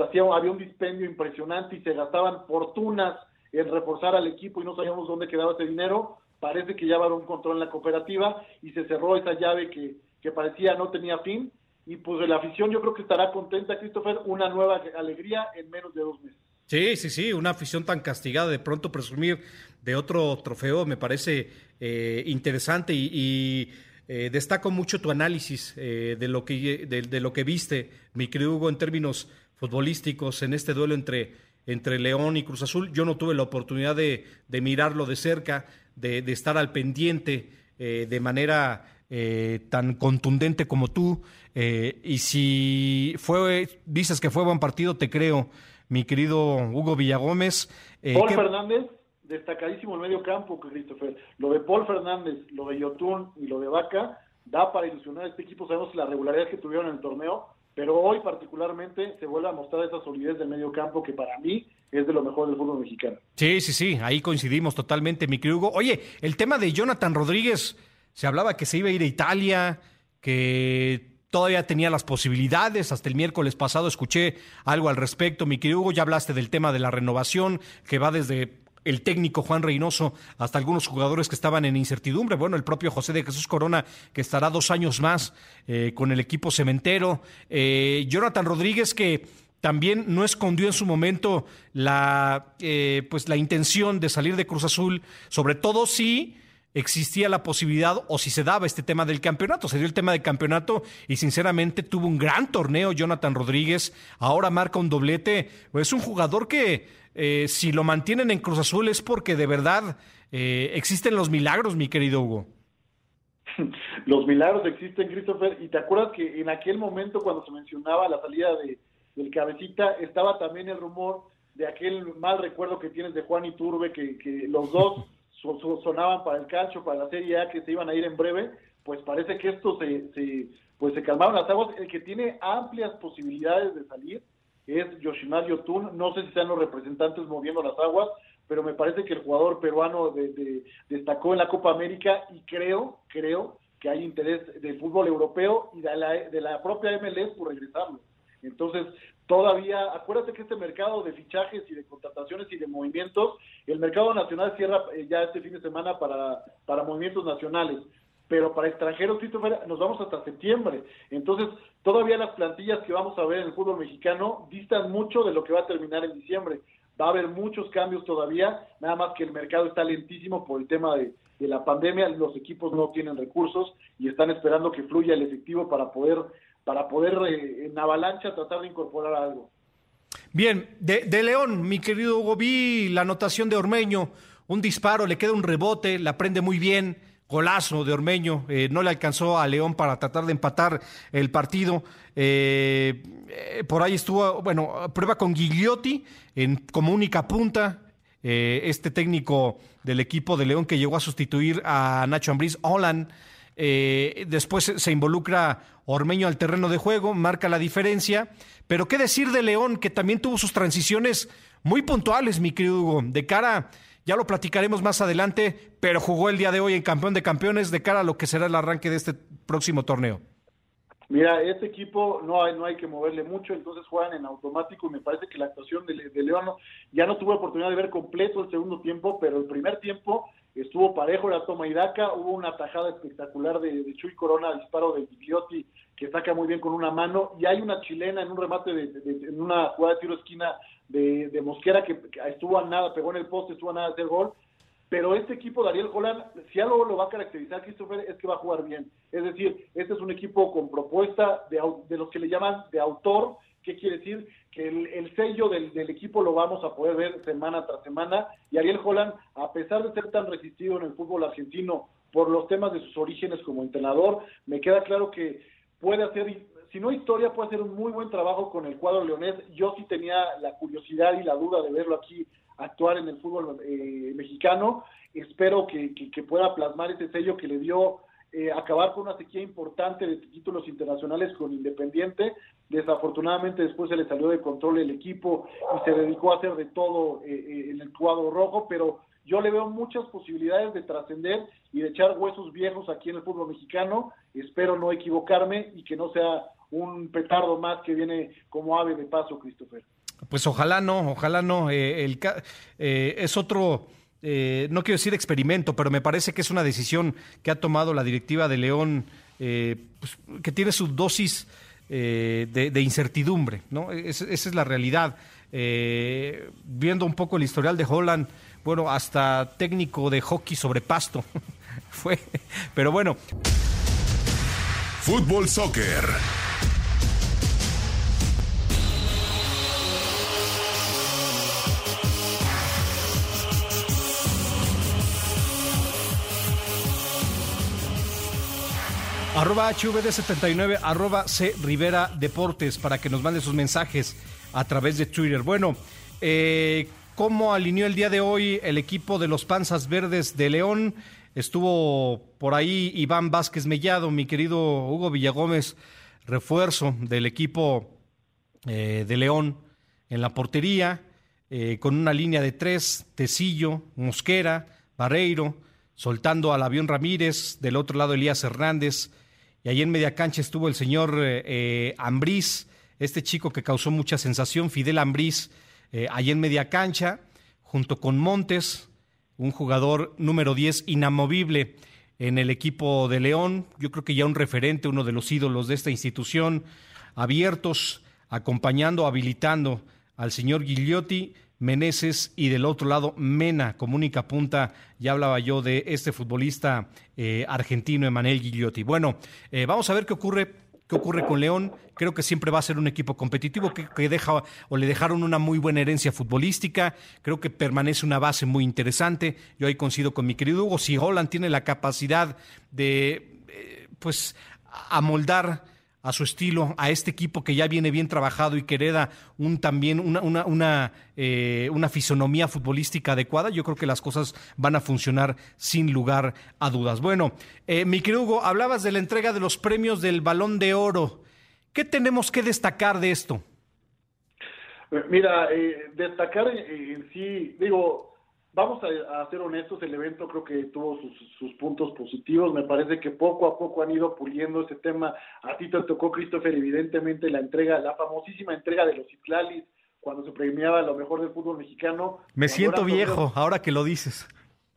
hacía, había un dispendio impresionante y se gastaban fortunas en reforzar al equipo y no sabíamos dónde quedaba ese dinero. Parece que ya va a un control en la cooperativa y se cerró esa llave que, que parecía no tenía fin. Y pues la afición yo creo que estará contenta, Christopher, una nueva alegría en menos de dos meses. Sí, sí, sí, una afición tan castigada, de pronto presumir de otro trofeo me parece eh, interesante y eh, destaco mucho tu análisis eh, de, lo que, de, lo que viste, mi querido Hugo, en términos futbolísticos en este duelo entre, entre León y Cruz Azul. Yo no tuve la oportunidad de, mirarlo de cerca, de, estar al pendiente eh, de manera tan contundente como tú. y si fue, dices que fue buen partido, te creo. mi querido Hugo Villagómez. Eh, Paul Fernández, destacadísimo el medio campo, Christopher. Lo de Paul Fernández, lo de Yotun y lo de Vaca da para ilusionar a este equipo. Sabemos la regularidad que tuvieron en el torneo, pero hoy particularmente se vuelve a mostrar esa solidez del medio campo que para mí es de lo mejor del fútbol mexicano. Sí, sí, sí, ahí coincidimos totalmente, mi querido Hugo. Oye, el tema de Jonathan Rodríguez, se hablaba que se iba a ir a Italia, que todavía tenía las posibilidades. Hasta el miércoles pasado escuché algo al respecto. Mi querido Hugo, ya hablaste del tema de la renovación, que va desde el técnico Juan Reynoso hasta algunos jugadores que estaban en incertidumbre. Bueno, el propio José de Jesús Corona, que estará dos años más eh, con el equipo cementero. Eh, Jonathan Rodríguez, que también no escondió en su momento la, eh, pues la intención de salir de Cruz Azul, sobre todo si existía la posibilidad o si se daba este tema del campeonato. Se dio el tema del campeonato y sinceramente tuvo un gran torneo Jonathan Rodríguez. Ahora marca un doblete. Es un jugador que eh, si lo mantienen en Cruz Azul es porque de verdad eh, existen los milagros, mi querido Hugo. Los milagros existen, Christopher. Y te acuerdas que en aquel momento cuando se mencionaba la salida de, del cabecita, estaba también el rumor de aquel mal recuerdo que tienes de Juan Iturbe, que, que los dos sonaban para el calcio, para la Serie A, que se iban a ir en breve, pues parece que esto se, pues se calmaron las aguas. El que tiene amplias posibilidades de salir es Yoshimar Yotun. No sé si sean los representantes moviendo las aguas, pero me parece que el jugador peruano destacó en la Copa América y creo, creo que hay interés del fútbol europeo y de la, de la propia MLS por regresarlo. Entonces, todavía, acuérdate que este mercado de fichajes y de contrataciones y de movimientos, el mercado nacional cierra eh, ya este fin de semana para, para movimientos nacionales, pero para extranjeros, nos vamos hasta septiembre. Entonces, todavía las plantillas que vamos a ver en el fútbol mexicano distan mucho de lo que va a terminar en diciembre. Va a haber muchos cambios todavía, nada más que el mercado está lentísimo por el tema de, de la pandemia, los equipos no tienen recursos y están esperando que fluya el efectivo para poder para poder eh, en avalancha tratar de incorporar algo. Bien, de, León, mi querido Hugo, vi la anotación de Ormeño, un disparo, le queda un rebote, la prende muy bien, golazo de Ormeño, eh, no le alcanzó a León para tratar de empatar el partido. Eh, por ahí estuvo, bueno, prueba con Gigliotti en, como única punta, este técnico del equipo de León que llegó a sustituir a Nacho Ambriz, Holland. Eh, después se involucra Ormeño al terreno de juego, marca la diferencia. Pero qué decir de León, que también tuvo sus transiciones muy puntuales, mi querido Hugo, de cara, ya lo platicaremos más adelante, pero jugó el día de hoy en campeón de campeones de cara a lo que será el arranque de este próximo torneo. Mira, este equipo no hay, no hay que moverle mucho, entonces juegan en automático y me parece que la actuación de, León ya no tuve oportunidad de ver completo el segundo tiempo, pero el primer tiempo estuvo parejo la toma y daca, hubo una tajada espectacular de, Chuy Corona, disparo de Gigliotti, que saca muy bien con una mano, y hay una chilena en un remate, de, en una jugada de tiro esquina de, Mosquera que, estuvo a nada, pegó en el poste, estuvo a nada de hacer gol, pero este equipo de Ariel Holland, si algo lo va a caracterizar Christopher, es que va a jugar bien. Es decir, este es un equipo con propuesta de, de los que le llaman de autor, ¿Qué quiere decir? Que el, sello del, equipo lo vamos a poder ver semana tras semana y Ariel Holland, a pesar de ser tan resistido en el fútbol argentino por los temas de sus orígenes como entrenador, me queda claro que puede hacer, si no historia, puede hacer un muy buen trabajo con el cuadro leonés. Yo sí tenía la curiosidad y la duda de verlo aquí actuar en el fútbol eh, mexicano. Espero que, que pueda plasmar ese sello que le dio eh, acabar con una sequía importante de títulos internacionales con Independiente. Desafortunadamente después se le salió de control el equipo y se dedicó a hacer de todo eh, eh, en el cuadro rojo, pero yo le veo muchas posibilidades de trascender y de echar huesos viejos aquí en el fútbol mexicano. Espero no equivocarme y que no sea un petardo más que viene como ave de paso, Christopher. Pues ojalá no, ojalá no. el, es otro eh, no quiero decir experimento, pero me parece que es una decisión que ha tomado la directiva de León, eh, pues, que tiene su dosis eh, de, incertidumbre, ¿no? esa es la realidad. viendo un poco el historial de Holland, bueno, hasta técnico de hockey sobre pasto fue, pero bueno. Fútbol Soccer. Arroba HVD79, arroba C Rivera Deportes, para que nos mande sus mensajes a través de Twitter. Bueno, eh, ¿cómo alineó el día de hoy el equipo de los Panzas Verdes de León? Estuvo por ahí Iván Vázquez Mellado, mi querido Hugo Villagómez, refuerzo del equipo eh, de León en la portería, eh, con una línea de tres, Tecillo, Mosquera, Barreiro, soltando al avión Ramírez, del otro lado Elías Hernández, y ahí en media cancha estuvo el señor eh, Ambriz, este chico que causó mucha sensación, Fidel Ambriz, ahí en media cancha, junto con Montes, un jugador número 10 inamovible en el equipo de León, yo creo que ya un referente, uno de los ídolos de esta institución, abiertos, acompañando, habilitando al señor Gigliotti, Meneses y del otro lado Mena como única punta. Ya hablaba yo de este futbolista eh, argentino, Emanuel Gigliotti. Bueno, eh, vamos a ver qué ocurre qué ocurre con León. Creo que siempre va a ser un equipo competitivo que, deja o le dejaron una muy buena herencia futbolística. Creo que permanece una base muy interesante. Yo ahí coincido con mi querido Hugo. Si Holland tiene la capacidad de, eh, pues, amoldar a su estilo, a este equipo que ya viene bien trabajado y que hereda un, también una, una, eh, una, fisonomía futbolística adecuada, yo creo que las cosas van a funcionar sin lugar a dudas. Bueno, eh, mi querido Hugo, hablabas de la entrega de los premios del Balón de Oro. ¿Qué tenemos que destacar de esto? Mira, eh, destacar en sí, digo, vamos a, ser honestos, el evento creo que tuvo sus, puntos positivos. Me parece que poco a poco han ido puliendo ese tema. A ti te tocó, Christopher, evidentemente la entrega, la famosísima entrega de los Itlalis, cuando se premiaba lo mejor del fútbol mexicano. Me siento viejo, ahora que lo dices.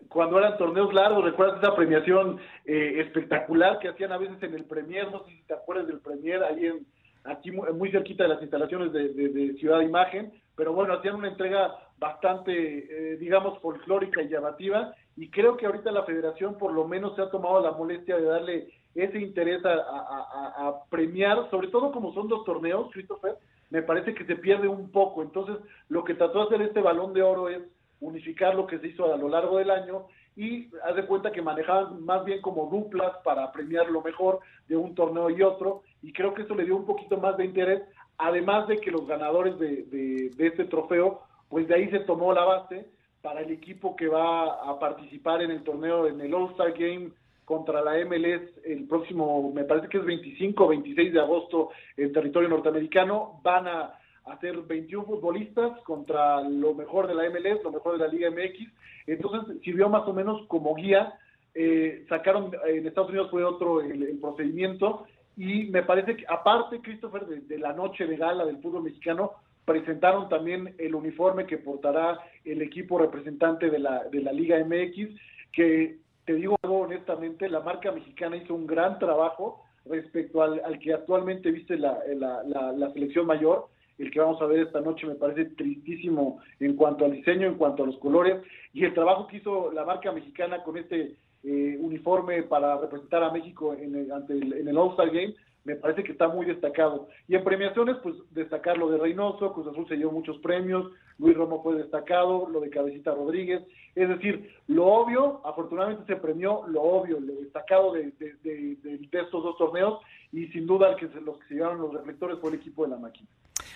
Cuando eran torneos largos, ¿recuerdas esa premiación eh, espectacular que hacían a veces en el Premier? No sé si te acuerdas del Premier, ahí en, aquí muy cerquita de las instalaciones de, de Ciudad de Imagen pero bueno, hacían una entrega bastante, eh, digamos, folclórica y llamativa, y creo que ahorita la federación por lo menos se ha tomado la molestia de darle ese interés a, premiar, sobre todo como son dos torneos, Christopher, me parece que se pierde un poco, entonces lo que trató de hacer este balón de oro es unificar lo que se hizo a lo largo del año y haz de cuenta que manejaban más bien como duplas para premiar lo mejor de un torneo y otro y creo que eso le dio un poquito más de interés además de que los ganadores de, este trofeo, pues de ahí se tomó la base para el equipo que va a participar en el torneo, en el All-Star Game contra la MLS el próximo, me parece que es 25 o 26 de agosto en territorio norteamericano. Van a hacer 21 futbolistas contra lo mejor de la MLS, lo mejor de la Liga MX. Entonces sirvió más o menos como guía. Eh, sacaron, en Estados Unidos fue otro el procedimiento y me parece que, aparte, Christopher, de, la noche de gala del fútbol mexicano, presentaron también el uniforme que portará el equipo representante de la, de la Liga MX, que te digo honestamente, la marca mexicana hizo un gran trabajo respecto al, que actualmente viste la, la, la, selección mayor. El que vamos a ver esta noche me parece tristísimo en cuanto al diseño, en cuanto a los colores, y el trabajo que hizo la marca mexicana con este eh, uniforme para representar a México en el, ante en el All-Star Game, me parece que está muy destacado. Y en premiaciones, pues destacar lo de Reynoso, Cruz Azul se dio muchos premios, Luis Romo fue destacado, lo de Cabecita Rodríguez. Es decir, lo obvio, afortunadamente se premió lo obvio, lo destacado de, de, estos dos torneos, y sin duda el que los que se llevaron los reflectores fue el equipo de la máquina.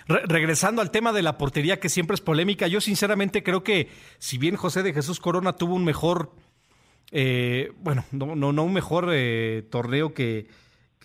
regresando al tema de la portería, que siempre es polémica, yo sinceramente creo que si bien José de Jesús Corona tuvo un mejor eh, bueno, no, no, no un mejor eh, torneo que,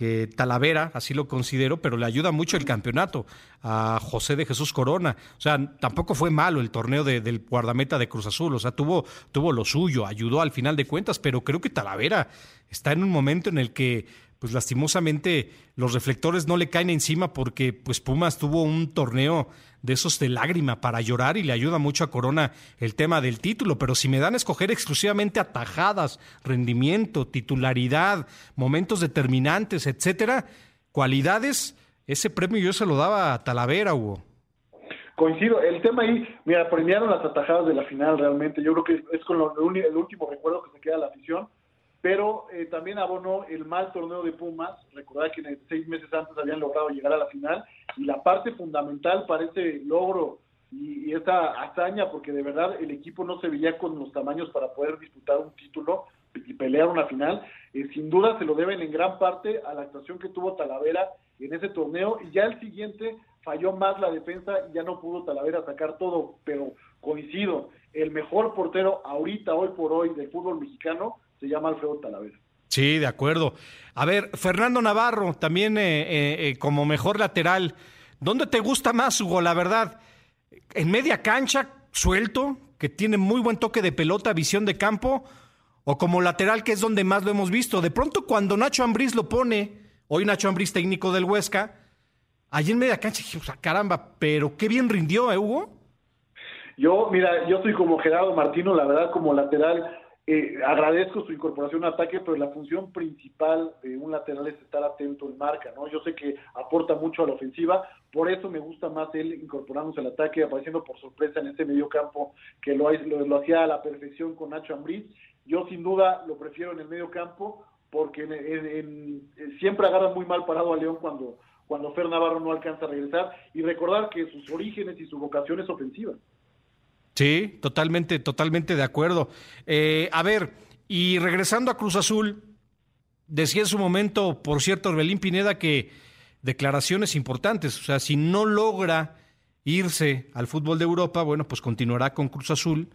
que Talavera, así lo considero, pero le ayuda mucho el campeonato a José de Jesús Corona. O sea, tampoco fue malo el torneo del guardameta de Cruz Azul, o sea, tuvo, tuvo lo suyo, ayudó al final de cuentas, pero creo que Talavera está en un momento en el que pues lastimosamente los reflectores no le caen encima porque pues Pumas tuvo un torneo de esos de lágrima para llorar y le ayuda mucho a Corona el tema del título, pero si me dan a escoger exclusivamente atajadas, rendimiento, titularidad, momentos determinantes, etcétera, cualidades, ese premio yo se lo daba a Talavera, Hugo. Coincido, el tema ahí, mira, premiaron las atajadas de la final realmente, yo creo que es con el último recuerdo que se queda la afición, pero eh, también abonó el mal torneo de Pumas. Recordad que seis meses antes habían logrado llegar a la final. Y la parte fundamental para ese logro y, y, esa hazaña, porque de verdad el equipo no se veía con los tamaños para poder disputar un título, y pelear una final, eh, sin duda se lo deben en gran parte a la actuación que tuvo Talavera en ese torneo. Y ya el siguiente falló más la defensa y ya no pudo Talavera sacar todo, pero coincido, el mejor portero ahorita, hoy por hoy, del fútbol mexicano se llama Alfredo Talavera. Sí, de acuerdo. A ver, Fernando Navarro, también eh, eh, como mejor lateral, ¿dónde te gusta más, Hugo? La verdad, en media cancha, suelto, que tiene muy buen toque de pelota, visión de campo, o como lateral, que es donde más lo hemos visto. De pronto, cuando Nacho Ambriz lo pone, hoy Nacho Ambriz, técnico del Huesca, allí en media cancha dije, caramba, pero qué bien rindió, ¿eh, Hugo? Yo, mira, yo estoy como Gerardo Martino, la verdad, como lateral, eh, agradezco su incorporación a ataque, pero la función principal de un lateral es estar atento en marca, ¿no? Yo sé que aporta mucho a la ofensiva, por eso me gusta más él incorporándose al ataque, apareciendo por sorpresa en este medio campo, que lo, lo, hacía a la perfección con Nacho Ambriz. Yo sin duda lo prefiero en el medio campo, porque siempre agarra muy mal parado a León cuando, cuando Fer Navarro no alcanza a regresar, y recordar que sus orígenes y su vocación es ofensiva. Sí, totalmente, totalmente de acuerdo. Eh, a ver, y regresando a Cruz Azul, decía en su momento, por cierto, Orbelín Pineda, que declaraciones importantes, o sea, si no logra irse al fútbol de Europa, bueno, pues continuará con Cruz Azul,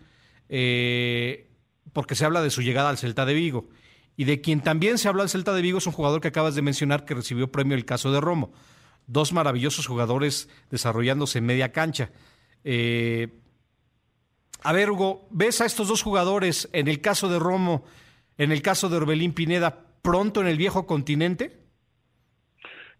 eh, porque se habla de su llegada al Celta de Vigo. Y de quien también se habla al Celta de Vigo es un jugador que acabas de mencionar que recibió premio el caso de Romo. Dos maravillosos jugadores desarrollándose en media cancha. Eh, a ver, Hugo, ¿ves a estos dos jugadores, en el caso de Romo, en el caso de Orbelín Pineda, pronto en el viejo continente?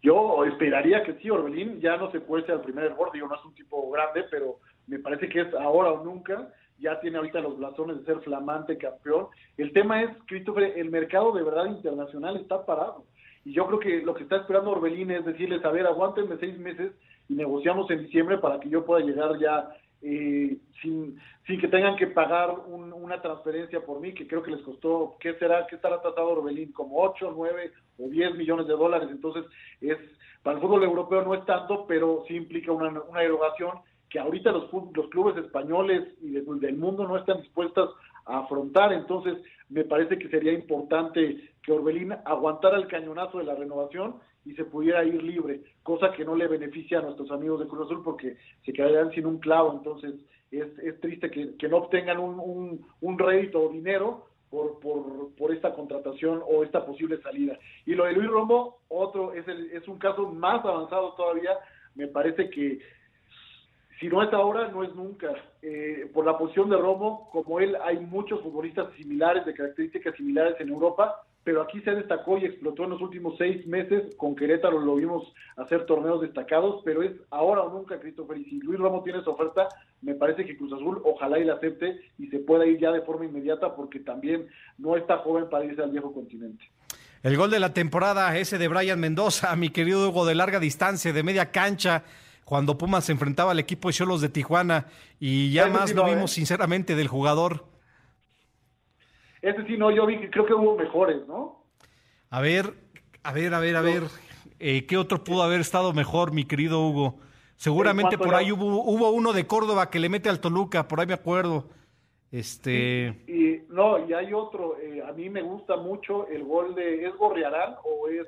Yo esperaría que sí, Orbelín ya no se cueste al primer error, digo, no es un tipo grande, pero me parece que es ahora o nunca, ya tiene ahorita los blasones de ser flamante campeón. El tema es, Christopher, el mercado de verdad internacional está parado. Y yo creo que lo que está esperando Orbelín es decirles, a ver, aguántenme seis meses y negociamos en diciembre para que yo pueda llegar ya eh, sin, sin que tengan que pagar una transferencia por mí, que creo que les costó, ¿qué será? ¿Qué estará tratado Orbelín? Como 8, 9 o 10 millones de dólares. Entonces, es para el fútbol europeo no es tanto, pero sí implica una, una erogación que ahorita los, los clubes españoles y del mundo no están dispuestos a afrontar. Entonces, me parece que sería importante que Orbelín aguantara el cañonazo de la renovación y se pudiera ir libre, cosa que no le beneficia a nuestros amigos de Cruz Azul porque se quedarían sin un clavo. Entonces, es, es triste que, que, no obtengan un, un, un rédito o dinero por, por, por, esta contratación o esta posible salida. Y lo de Luis Romo, otro, es, el, es un caso más avanzado todavía. Me parece que si no es ahora, no es nunca. Eh, por la posición de Romo, como él, hay muchos futbolistas similares, de características similares en Europa, pero aquí se destacó y explotó en los últimos seis meses. Con Querétaro lo vimos hacer torneos destacados, pero es ahora o nunca, Christopher. Y si Luis Romo tiene su oferta, me parece que Cruz Azul ojalá y la acepte y se pueda ir ya de forma inmediata porque también no está joven para irse al viejo continente. El gol de la temporada, ese de Brian Mendoza, mi querido Hugo, de larga distancia, de media cancha, cuando Pumas se enfrentaba al equipo de Cholos de Tijuana, y ya más lo vimos ¿eh? sinceramente del jugador. Ese sí, no, yo vi que creo que hubo mejores, ¿no? A ver, a ver, a ver, a ver. Eh, ¿Qué otro pudo haber estado mejor, mi querido Hugo? Seguramente por ahí hubo, hubo uno de Córdoba que le mete al Toluca, por ahí me acuerdo. Este. Y, no, y hay otro. Eh, a mí me gusta mucho el gol de. ¿Es Gorriarán o es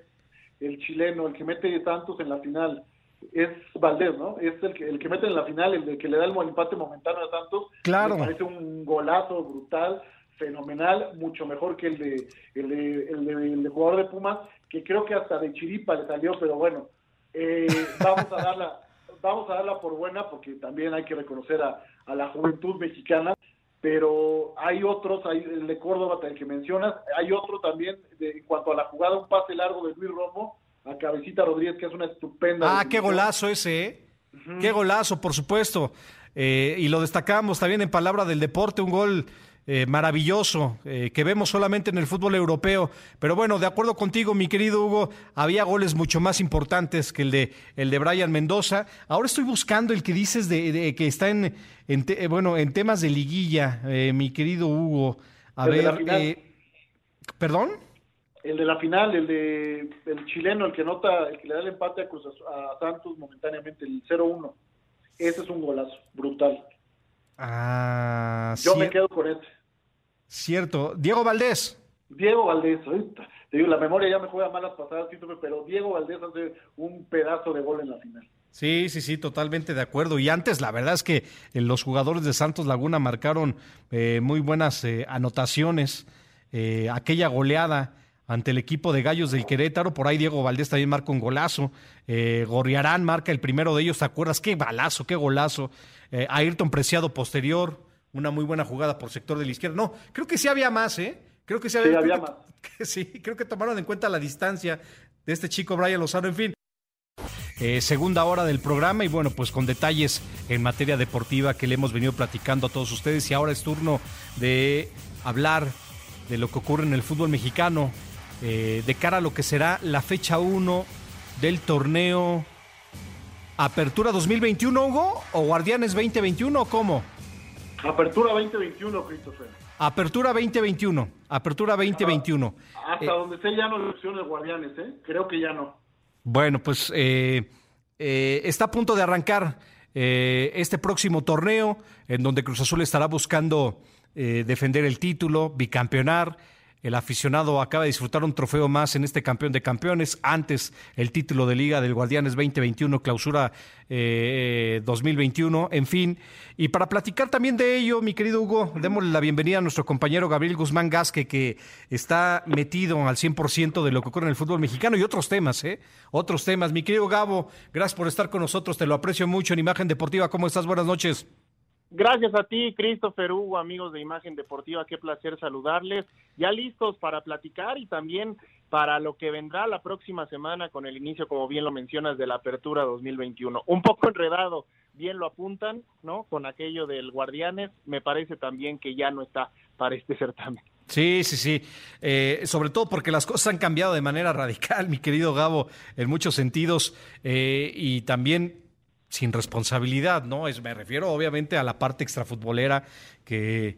el chileno, el que mete Santos en la final? Es Valdés, ¿no? Es el que, el que mete en la final, el de que le da el empate momentáneo a Santos. Claro. Me parece un golazo brutal fenomenal, mucho mejor que el de, el de, el de, jugador de Pumas, que creo que hasta de chiripa le salió, pero bueno, eh, vamos a darla, vamos a darla por buena porque también hay que reconocer a, la juventud mexicana, pero hay otros, hay el de Córdoba, el que mencionas, hay otro también de, en cuanto a la jugada, un pase largo de Luis Romo a Cabecita Rodríguez, que es una estupenda. Ah, qué golazo ese, ¿eh? Qué golazo, por supuesto. Eh, y lo destacamos también en palabra del deporte, un gol eh, maravilloso eh, que vemos solamente en el fútbol europeo. Pero bueno, de acuerdo contigo, mi querido Hugo, había goles mucho más importantes que el de el de Brian Mendoza. Ahora estoy buscando el que dices de, que está en, eh, bueno en temas de liguilla, mi querido Hugo. A ver, perdón. El de la final, el de el chileno, el que nota, el que le da el empate a, a Santos momentáneamente, el 0-1. Ese es un golazo, brutal. Ah, Yo me quedo con este. Cierto. Diego Valdés. Diego Valdés, ahorita, te digo, la memoria ya me juega malas pasadas, pero Diego Valdés hace un pedazo de gol en la final. Sí, sí, sí, totalmente de acuerdo. Y antes, la verdad es que eh, los jugadores de Santos Laguna marcaron eh, muy buenas eh, anotaciones. aquella goleada ante el equipo de Gallos del Querétaro, por ahí Diego Valdés también marca un golazo. Gorriarán marca el primero de ellos, ¿te acuerdas? Qué balazo, qué golazo. Ayrton Preciado posterior, una muy buena jugada por sector de la izquierda. No, creo que sí había más, ¿eh? Creo que sí había, más. sí, creo que tomaron en cuenta la distancia de este chico Brian Lozano. En fin, eh, segunda hora del programa y bueno, pues con detalles en materia deportiva que le hemos venido platicando a todos ustedes y ahora es turno de hablar de lo que ocurre en el fútbol mexicano eh, de cara a lo que será la fecha 1 del torneo Apertura 2021, Hugo, o Guardianes 2021 o cómo? Apertura 2021, Christopher. Apertura 2021, Apertura 2021. Hasta, eh, donde sé ya no opciones Guardianes, ¿eh? Creo que ya no. Bueno, pues eh, eh, está a punto de arrancar este próximo torneo en donde Cruz Azul estará buscando defender el título, bicampeonar. El aficionado acaba de disfrutar un trofeo más en este campeón de campeones. Antes el título de Liga del Guardianes 2021, clausura 2021, en fin. Y para platicar también de ello, mi querido Hugo, démosle la bienvenida a nuestro compañero Gabriel Guzmán Gasque, que está metido al 100% de lo que ocurre en el fútbol mexicano y otros temas, ¿eh? Otros temas. Mi querido Gabo, gracias por estar con nosotros, te lo aprecio mucho en Imagen Deportiva. ¿Cómo estás? Buenas noches. Gracias a ti, Christopher Hugo, amigos de Imagen Deportiva, qué placer saludarles. Ya listos para platicar y también para lo que vendrá la próxima semana con el inicio, como bien lo mencionas, de la apertura 2021. Un poco enredado, bien lo apuntan, ¿no? Con aquello del Guardianes, me parece también que ya no está para este certamen. Sí, sí, sí. Eh, sobre todo porque las cosas han cambiado de manera radical, mi querido Gabo, en muchos sentidos. Eh, y también sin responsabilidad, ¿no? Es, me refiero obviamente a la parte extrafutbolera que,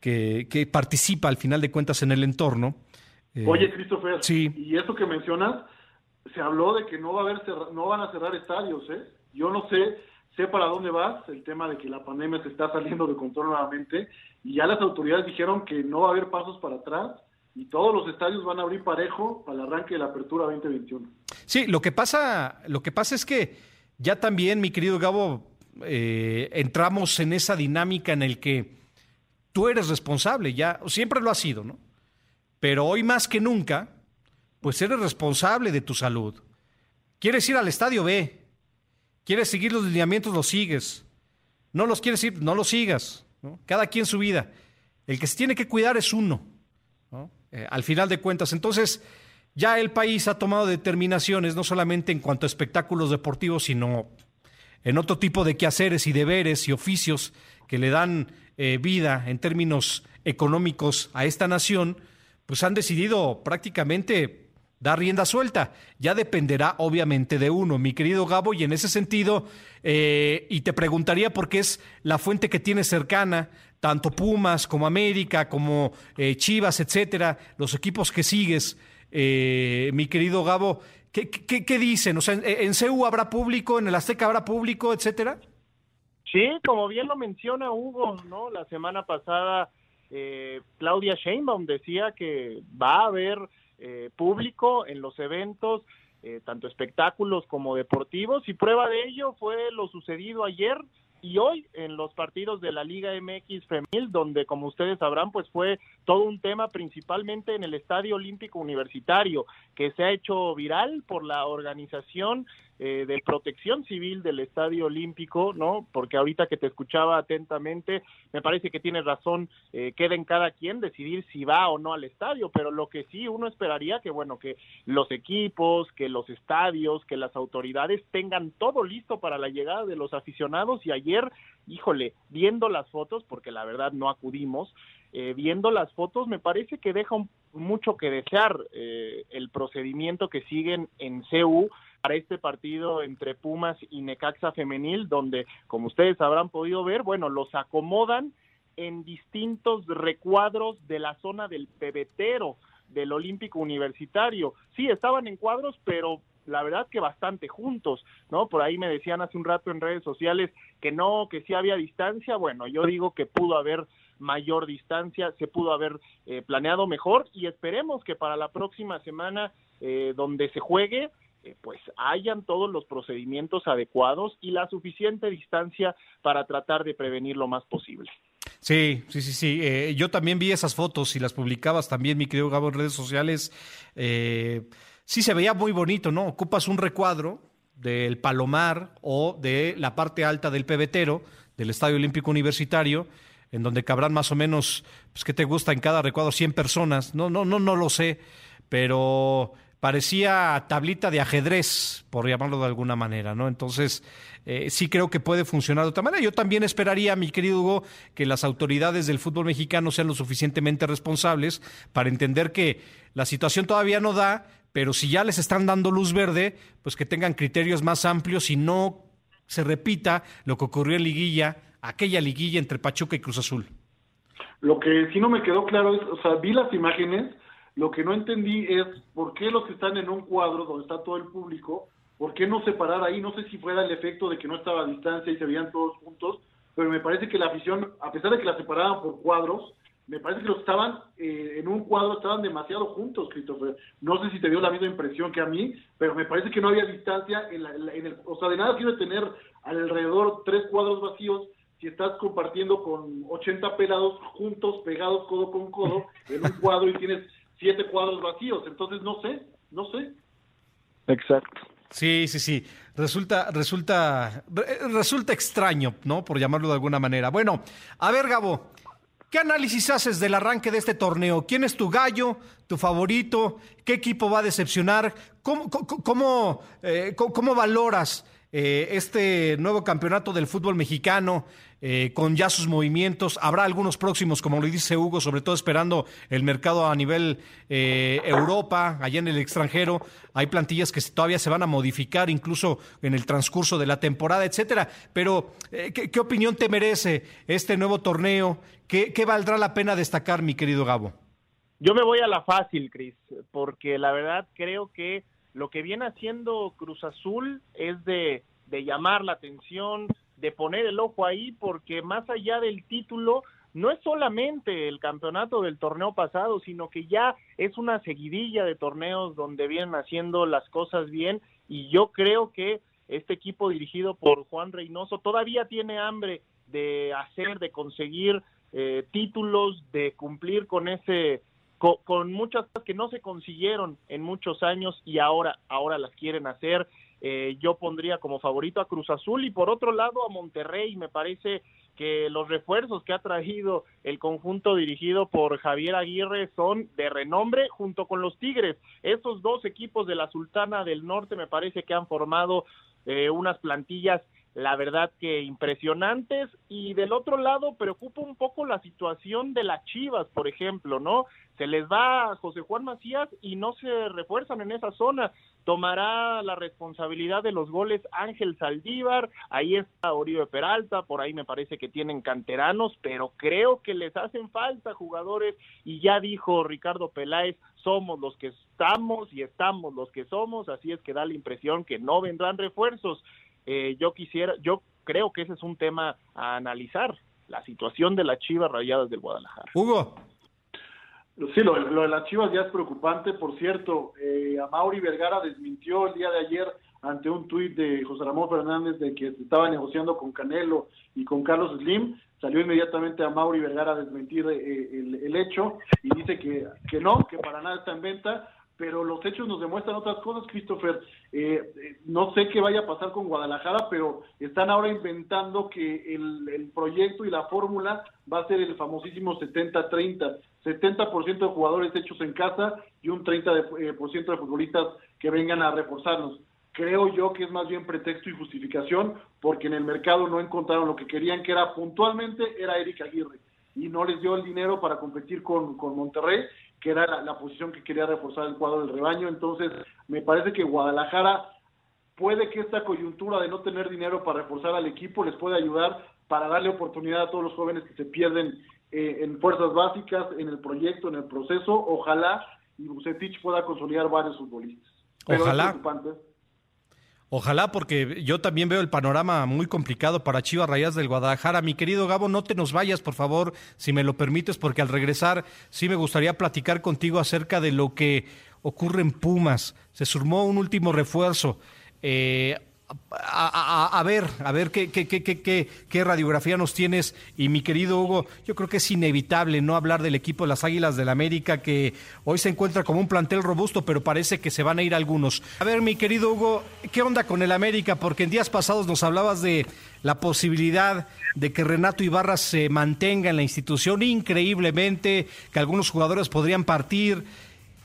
que, participa al final de cuentas en el entorno. Eh, Oye, Christopher, sí. y eso que mencionas, se habló de que no va a haber no van a cerrar estadios, ¿eh? Yo no sé, sé para dónde vas, el tema de que la pandemia se está saliendo de control nuevamente, y ya las autoridades dijeron que no va a haber pasos para atrás y todos los estadios van a abrir parejo para el arranque de la apertura 2021. Sí, lo que pasa, lo que pasa es que ya también, mi querido Gabo, eh, entramos en esa dinámica en el que tú eres responsable, ya siempre lo has sido, ¿no? Pero hoy más que nunca, pues eres responsable de tu salud. ¿Quieres ir al estadio? Ve. ¿Quieres seguir los lineamientos? Los sigues. No los quieres ir, no los sigas. Cada quien su vida. El que se tiene que cuidar es uno, eh, al final de cuentas. Entonces, ya el país ha tomado determinaciones no solamente en cuanto a espectáculos deportivos, sino en otro tipo de quehaceres y deberes y oficios que le dan eh, vida en términos económicos a esta nación, pues han decidido prácticamente dar rienda suelta. Ya dependerá obviamente de uno, mi querido Gabo, y en ese sentido, eh, y te preguntaría porque es la fuente que tienes cercana, tanto Pumas como América, como eh, Chivas, etcétera, los equipos que sigues. Eh, mi querido Gabo, ¿qué, dicen? O sea, ¿en, CEU habrá público, en el Azteca habrá público, etcétera? Sí, como bien lo menciona Hugo, ¿no? La semana pasada eh, Claudia Sheinbaum decía que va a haber eh, público en los eventos, tanto espectáculos como deportivos, y prueba de ello fue lo sucedido ayer y hoy en los partidos de la Liga MX Femenil, donde como ustedes sabrán, pues fue todo un tema principalmente en el Estadio Olímpico Universitario, que se ha hecho viral por la organización eh, de protección civil del Estadio Olímpico, ¿no? Porque ahorita que te escuchaba atentamente, me parece que tienes razón, eh, queda en cada quien decidir si va o no al estadio, pero lo que sí uno esperaría que, bueno, que los equipos, que los estadios, que las autoridades tengan todo listo para la llegada de los aficionados y ayer, híjole, viendo las fotos, porque la verdad no acudimos, eh, viendo las fotos me parece que deja mucho que desear eh, el procedimiento que siguen en CU para este partido entre Pumas y Necaxa Femenil, donde, como ustedes habrán podido ver, bueno, los acomodan en distintos recuadros de la zona del pebetero del Olímpico Universitario. Sí, estaban en cuadros, pero la verdad que bastante juntos, ¿no? Por ahí me decían hace un rato en redes sociales que no, que sí había distancia, bueno, yo digo que pudo haber mayor distancia, se pudo haber eh, planeado mejor y esperemos que para la próxima semana eh, donde se juegue, eh, pues hayan todos los procedimientos adecuados y la suficiente distancia para tratar de prevenir lo más posible. Sí, sí, sí, sí. yo también vi esas fotos y las publicabas también, mi querido Gabo, en redes sociales. sí se veía muy bonito, ¿no? Ocupas un recuadro del Palomar o de la parte alta del pebetero del Estadio Olímpico Universitario en donde cabrán más o menos, pues, ¿qué te gusta en cada recuadro? 100 personas. No, no, no, no lo sé, pero parecía tablita de ajedrez, por llamarlo de alguna manera, ¿no? Entonces, eh, sí creo que puede funcionar de otra manera. Yo también esperaría, mi querido Hugo, que las autoridades del fútbol mexicano sean lo suficientemente responsables para entender que la situación todavía no da, pero si ya les están dando luz verde, pues que tengan criterios más amplios y no se repita lo que ocurrió en Liguilla aquella liguilla entre Pachuca y Cruz Azul. Lo que sí no me quedó claro es, o sea, vi las imágenes, lo que no entendí es por qué los que están en un cuadro donde está todo el público, por qué no separar ahí, no sé si fuera el efecto de que no estaba a distancia y se veían todos juntos, pero me parece que la afición, a pesar de que la separaban por cuadros, me parece que los estaban eh, en un cuadro, estaban demasiado juntos, Christopher. No sé si te dio la misma impresión que a mí, pero me parece que no había distancia en, el, o sea, de nada sirve tener alrededor tres cuadros vacíos si estás compartiendo con 80 pelados juntos, pegados codo con codo, en un cuadro y tienes siete cuadros vacíos. Entonces, no sé, no sé. Exacto. Sí, sí, sí. Resulta, resulta, resulta extraño, ¿no? Por llamarlo de alguna manera. Bueno, a ver, Gabo, ¿qué análisis haces del arranque de este torneo? ¿Quién es tu gallo, tu favorito? ¿Qué equipo va a decepcionar? ¿Cómo, cómo, eh, cómo valoras eh, este nuevo campeonato del fútbol mexicano? Eh, con ya sus movimientos. Habrá algunos próximos, como lo dice Hugo, sobre todo esperando el mercado a nivel eh, Europa, allá en el extranjero. Hay plantillas que todavía se van a modificar, incluso en el transcurso de la temporada, etcétera. Pero, eh, ¿qué, opinión te merece este nuevo torneo? ¿Qué, ¿Qué valdrá la pena destacar, mi querido Gabo? Yo me voy a la fácil, Cris, porque la verdad creo que lo que viene haciendo Cruz Azul es de, de llamar la atención, de poner el ojo ahí porque más allá del título no es solamente el campeonato del torneo pasado, sino que ya es una seguidilla de torneos donde vienen haciendo las cosas bien y yo creo que este equipo dirigido por Juan Reynoso todavía tiene hambre de hacer, de conseguir eh, títulos, de cumplir con ese con, muchas cosas que no se consiguieron en muchos años y ahora ahora las quieren hacer eh, yo pondría como favorito a Cruz Azul y por otro lado a Monterrey. Me parece que los refuerzos que ha traído el conjunto dirigido por Javier Aguirre son de renombre junto con los Tigres. Esos dos equipos de la Sultana del Norte me parece que han formado eh, unas plantillas la verdad que impresionantes y del otro lado preocupa un poco la situación de las Chivas, por ejemplo, ¿no? Se les va a José Juan Macías y no se refuerzan en esa zona. Tomará la responsabilidad de los goles Ángel Saldívar, ahí está Oribe Peralta, por ahí me parece que tienen canteranos, pero creo que les hacen falta jugadores y ya dijo Ricardo Peláez, somos los que estamos y estamos los que somos, así es que da la impresión que no vendrán refuerzos eh, yo quisiera, yo creo que ese es un tema a analizar, la situación de las Chivas Rayadas del Guadalajara. Hugo. Sí, lo, de las Chivas ya es preocupante. Por cierto, eh, a Mauri Vergara desmintió el día de ayer ante un tuit de José Ramón Fernández de que se estaba negociando con Canelo y con Carlos Slim. Salió inmediatamente a Mauri Vergara a desmentir eh, el, el, hecho y dice que, que no, que para nada está en venta pero los hechos nos demuestran otras cosas, Christopher. Eh, eh, no sé qué vaya a pasar con Guadalajara, pero están ahora inventando que el, proyecto y la fórmula va a ser el famosísimo 70-30. 70%, de jugadores hechos en casa y un 30% de, eh, por ciento de futbolistas que vengan a reforzarnos. Creo yo que es más bien pretexto y justificación porque en el mercado no encontraron lo que querían, que era puntualmente, era Eric Aguirre. Y no les dio el dinero para competir con, con Monterrey que era la, posición que quería reforzar el cuadro del rebaño. Entonces, me parece que Guadalajara puede que esta coyuntura de no tener dinero para reforzar al equipo les pueda ayudar para darle oportunidad a todos los jóvenes que se pierden eh, en fuerzas básicas, en el proyecto, en el proceso. Ojalá y Bucetich pueda consolidar varios futbolistas. Ojalá. Ojalá, porque yo también veo el panorama muy complicado para Chivas Rayas del Guadalajara. Mi querido Gabo, no te nos vayas, por favor, si me lo permites, porque al regresar sí me gustaría platicar contigo acerca de lo que ocurre en Pumas. Se sumó un último refuerzo. Eh, a, ver, a ver qué, qué, qué, qué, radiografía nos tienes. Y mi querido Hugo, yo creo que es inevitable no hablar del equipo de las Águilas del la América, que hoy se encuentra como un plantel robusto, pero parece que se van a ir algunos. A ver, mi querido Hugo, ¿qué onda con el América? Porque en días pasados nos hablabas de la posibilidad de que Renato Ibarra se mantenga en la institución increíblemente, que algunos jugadores podrían partir.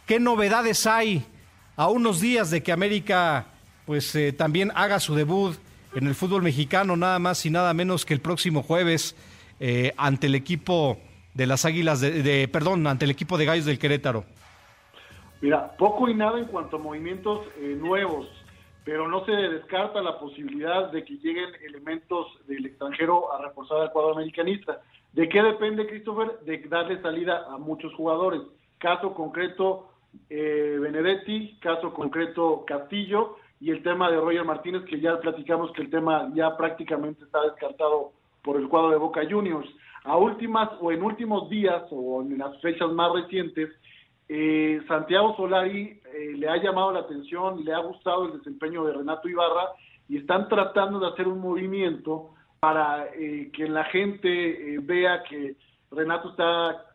¿Qué novedades hay a unos días de que América pues eh, también haga su debut en el fútbol mexicano, nada más y nada menos que el próximo jueves eh, ante el equipo de las Águilas, de, perdón, ante el equipo de Gallos del Querétaro. Mira, poco y nada en cuanto a movimientos eh, nuevos, pero no se descarta la posibilidad de que lleguen elementos del extranjero a reforzar al cuadro americanista. ¿De qué depende, Christopher? De darle salida a muchos jugadores. Caso concreto, Benedetti, caso concreto, Castillo, y el tema de Roger Martínez, que ya platicamos que el tema ya prácticamente está descartado por el cuadro de Boca Juniors. A últimas o en últimos días o en las fechas más recientes, eh, Santiago Solari eh, le ha llamado la atención, le ha gustado el desempeño de Renato Ibarra y están tratando de hacer un movimiento para eh, que la gente vea que Renato está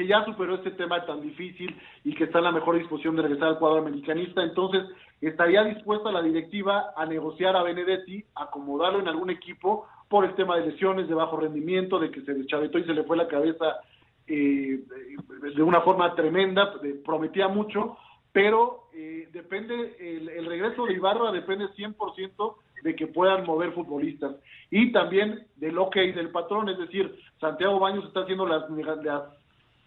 que ya superó este tema tan difícil y que está en la mejor disposición de regresar al cuadro americanista. Entonces, estaría dispuesta la directiva a negociar a Benedetti, acomodarlo en algún equipo por el tema de lesiones, de bajo rendimiento, de que se deschavetó y se le fue la cabeza eh, de una forma tremenda, prometía mucho, pero eh, depende, el, regreso de Ibarra depende 100% de que puedan mover futbolistas y también del ok del patrón, es decir, Santiago Baños está haciendo las, las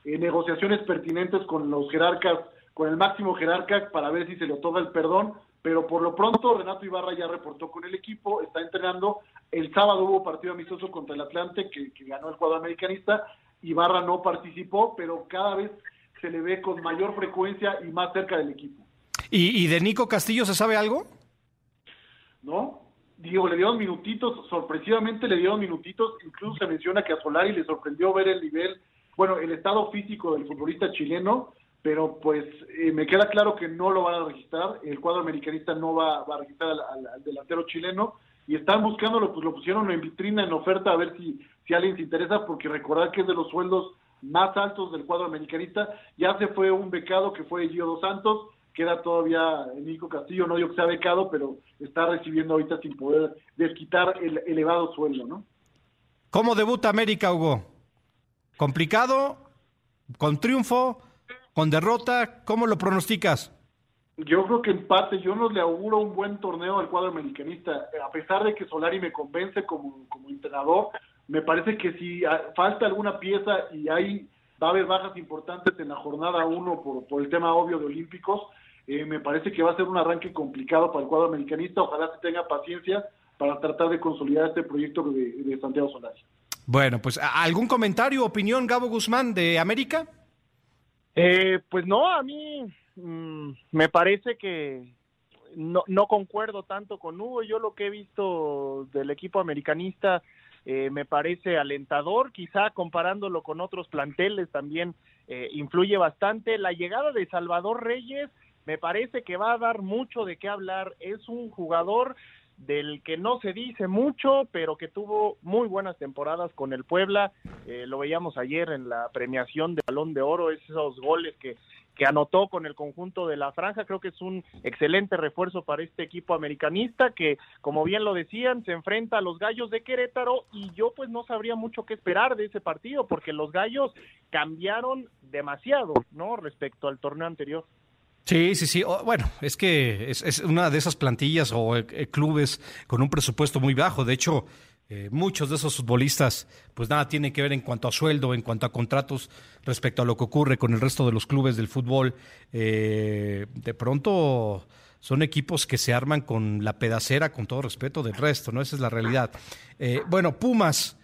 eh, negociaciones pertinentes con los jerarcas con el máximo jerarca para ver si se le otorga el perdón, pero por lo pronto Renato Ibarra ya reportó con el equipo, está entrenando. El sábado hubo partido amistoso contra el Atlante que, ganó el cuadro americanista. Ibarra no participó, pero cada vez se le ve con mayor frecuencia y más cerca del equipo. ¿Y, de Nico Castillo se sabe algo? No, digo, le dieron minutitos, sorpresivamente le dieron minutitos, incluso se menciona que a Solari le sorprendió ver el nivel, bueno, el estado físico del futbolista chileno, pero pues eh, me queda claro que no lo van a registrar, el cuadro americanista no va, a registrar al, delantero chileno y están buscándolo, pues lo pusieron en vitrina, en oferta, a ver si, si alguien se interesa, porque recordar que es de los sueldos más altos del cuadro americanista, ya se fue un becado que fue Gio Dos Santos, queda todavía Nico Castillo, no digo que sea becado, pero está recibiendo ahorita sin poder desquitar el elevado sueldo, ¿no? ¿Cómo debuta América, Hugo? ¿Complicado? ¿Con triunfo? con derrota, ¿cómo lo pronosticas? Yo creo que empate, yo no le auguro un buen torneo al cuadro americanista, a pesar de que Solari me convence como, como entrenador, me parece que si falta alguna pieza y hay va a haber bajas importantes en la jornada 1 por, por el tema obvio de Olímpicos, eh, me parece que va a ser un arranque complicado para el cuadro americanista, ojalá se tenga paciencia para tratar de consolidar este proyecto de, de Santiago Solari. Bueno, pues algún comentario, opinión, Gabo Guzmán de América? Eh, pues no, a mí mm, me parece que no, no concuerdo tanto con Hugo. Yo lo que he visto del equipo americanista eh, me parece alentador, quizá comparándolo con otros planteles también eh, influye bastante. La llegada de Salvador Reyes me parece que va a dar mucho de qué hablar. Es un jugador del que no se dice mucho, pero que tuvo muy buenas temporadas con el Puebla. Eh, lo veíamos ayer en la premiación de Balón de Oro, esos goles que, que anotó con el conjunto de la franja. Creo que es un excelente refuerzo para este equipo americanista que, como bien lo decían, se enfrenta a los Gallos de Querétaro y yo pues no sabría mucho qué esperar de ese partido porque los Gallos cambiaron demasiado, ¿no? Respecto al torneo anterior. Sí, sí, sí. bueno, es que es, una de esas plantillas o eh, eh, clubes con un presupuesto muy bajo. De hecho, eh, muchos de esos futbolistas, pues nada tiene que ver en cuanto a sueldo, en cuanto a contratos respecto a lo que ocurre con el resto de los clubes del fútbol. de pronto son equipos que se arman con la pedacera, con todo respeto del resto, ¿no? Esa es la realidad. bueno, Pumas.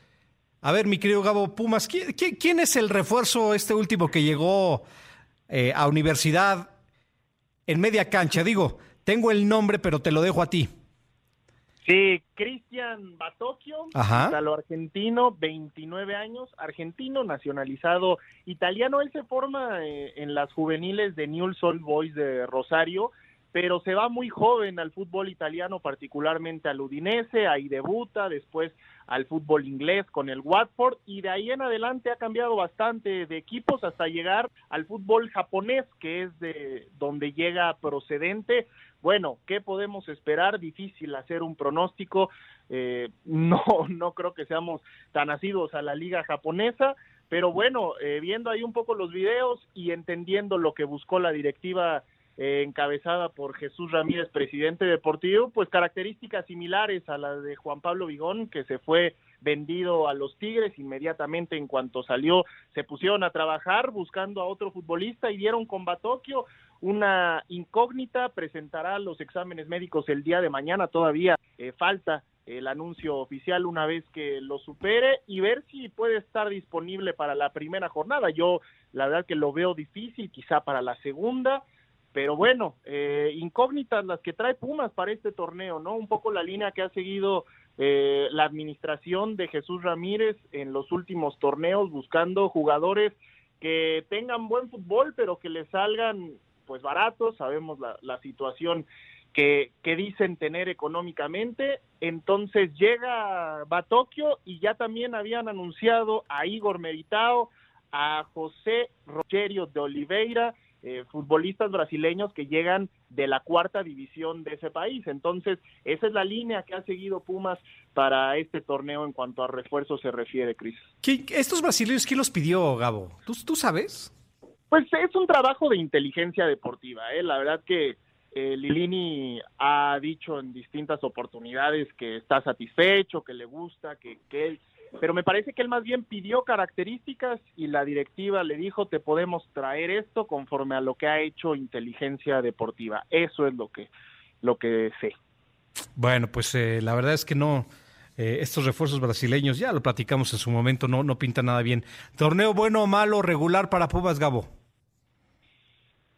A ver, mi querido Gabo, Pumas, ¿quién, quién es el refuerzo este último que llegó a universidad? En media cancha. Digo, tengo el nombre, pero te lo dejo a ti. Sí, Cristian Batocchio, lo argentino, 29 años, argentino, nacionalizado italiano. Él se forma eh, en las juveniles de Newell's Old Boys de Rosario, pero se va muy joven al fútbol italiano, particularmente al Udinese, ahí debuta, después al fútbol inglés con el Watford y de ahí en adelante ha cambiado bastante de equipos hasta llegar al fútbol japonés, que es de donde llega procedente bueno, ¿qué podemos esperar? Difícil hacer un pronóstico. Eh, no, no creo que seamos tan asidos a la liga japonesa, pero bueno, eh, viendo ahí un poco los videos y entendiendo lo que buscó la directiva eh, encabezada por Jesús Ramírez, presidente deportivo, pues características similares a las de Juan Pablo Vigón, que se fue vendido a los Tigres inmediatamente en cuanto salió, se pusieron a trabajar buscando a otro futbolista y dieron con Batocchio una incógnita, presentará los exámenes médicos el día de mañana, todavía eh, falta el anuncio oficial una vez que lo supere y ver si puede estar disponible para la primera jornada. Yo la verdad que lo veo difícil, quizá para la segunda, pero bueno, eh, incógnitas las que trae Pumas para este torneo, ¿no? Un poco la línea que ha seguido eh, la administración de Jesús Ramírez en los últimos torneos, buscando jugadores que tengan buen fútbol, pero que le salgan pues baratos, sabemos la, situación que, que, dicen tener económicamente. Entonces llega Batocchio y ya también habían anunciado a Igor Meritao, a José Rogerio de Oliveira, eh, futbolistas brasileños que llegan de la cuarta división de ese país. Entonces, esa es la línea que ha seguido Pumas para este torneo en cuanto a refuerzo se refiere, Cris. ¿Estos brasileños quién los pidió, Gabo? ¿Tú, tú sabes? Pues es un trabajo de inteligencia deportiva, ¿eh? La verdad que eh, Lilini ha dicho en distintas oportunidades que está satisfecho, que le gusta, que, que él... Pero me parece que él más bien pidió características y la directiva le dijo te podemos traer esto conforme a lo que ha hecho inteligencia deportiva. Eso es lo que, lo que sé. Bueno, pues eh, la verdad es que no, eh, estos refuerzos brasileños, ya lo platicamos en su momento, no, no pinta nada bien. ¿Torneo bueno o malo, regular para Pumas, Gabo?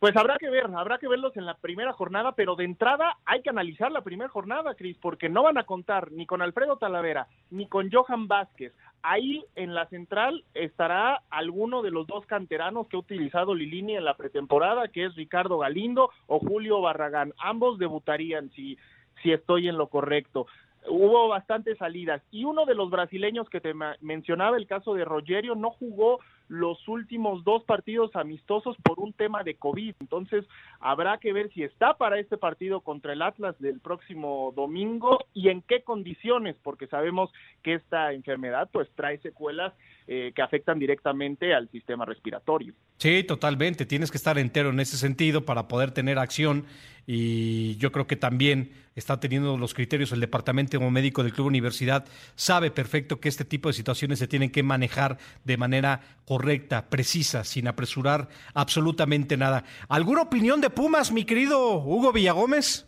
Pues habrá que ver, habrá que verlos en la primera jornada, pero de entrada hay que analizar la primera jornada, Cris, porque no van a contar ni con Alfredo Talavera ni con Johan Vázquez. Ahí en la central estará alguno de los dos canteranos que ha utilizado Lilini en la pretemporada, que es Ricardo Galindo o Julio Barragán. Ambos debutarían si, si estoy en lo correcto hubo bastantes salidas y uno de los brasileños que te mencionaba el caso de Rogerio no jugó los últimos dos partidos amistosos por un tema de COVID. Entonces, habrá que ver si está para este partido contra el Atlas del próximo domingo y en qué condiciones, porque sabemos que esta enfermedad pues trae secuelas eh, que afectan directamente al sistema respiratorio. Sí, totalmente. Tienes que estar entero en ese sentido para poder tener acción y yo creo que también está teniendo los criterios el departamento médico del Club Universidad, sabe perfecto que este tipo de situaciones se tienen que manejar de manera correcta, precisa, sin apresurar absolutamente nada. ¿Alguna opinión de Pumas, mi querido Hugo Villagómez?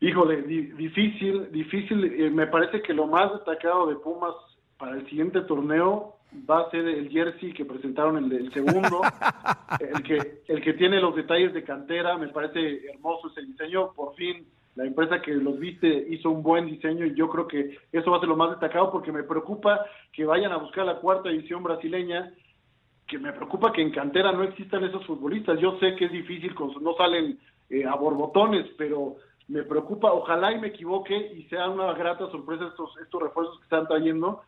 Híjole, difícil, difícil. Eh, me parece que lo más destacado de Pumas para el siguiente torneo va a ser el jersey que presentaron el, el segundo, el que el que tiene los detalles de cantera, me parece hermoso ese diseño, por fin la empresa que los viste hizo un buen diseño y yo creo que eso va a ser lo más destacado porque me preocupa que vayan a buscar la cuarta edición brasileña, que me preocupa que en cantera no existan esos futbolistas. Yo sé que es difícil, con, no salen eh, a borbotones, pero me preocupa, ojalá y me equivoque y sea una grata sorpresa estos, estos refuerzos que están trayendo,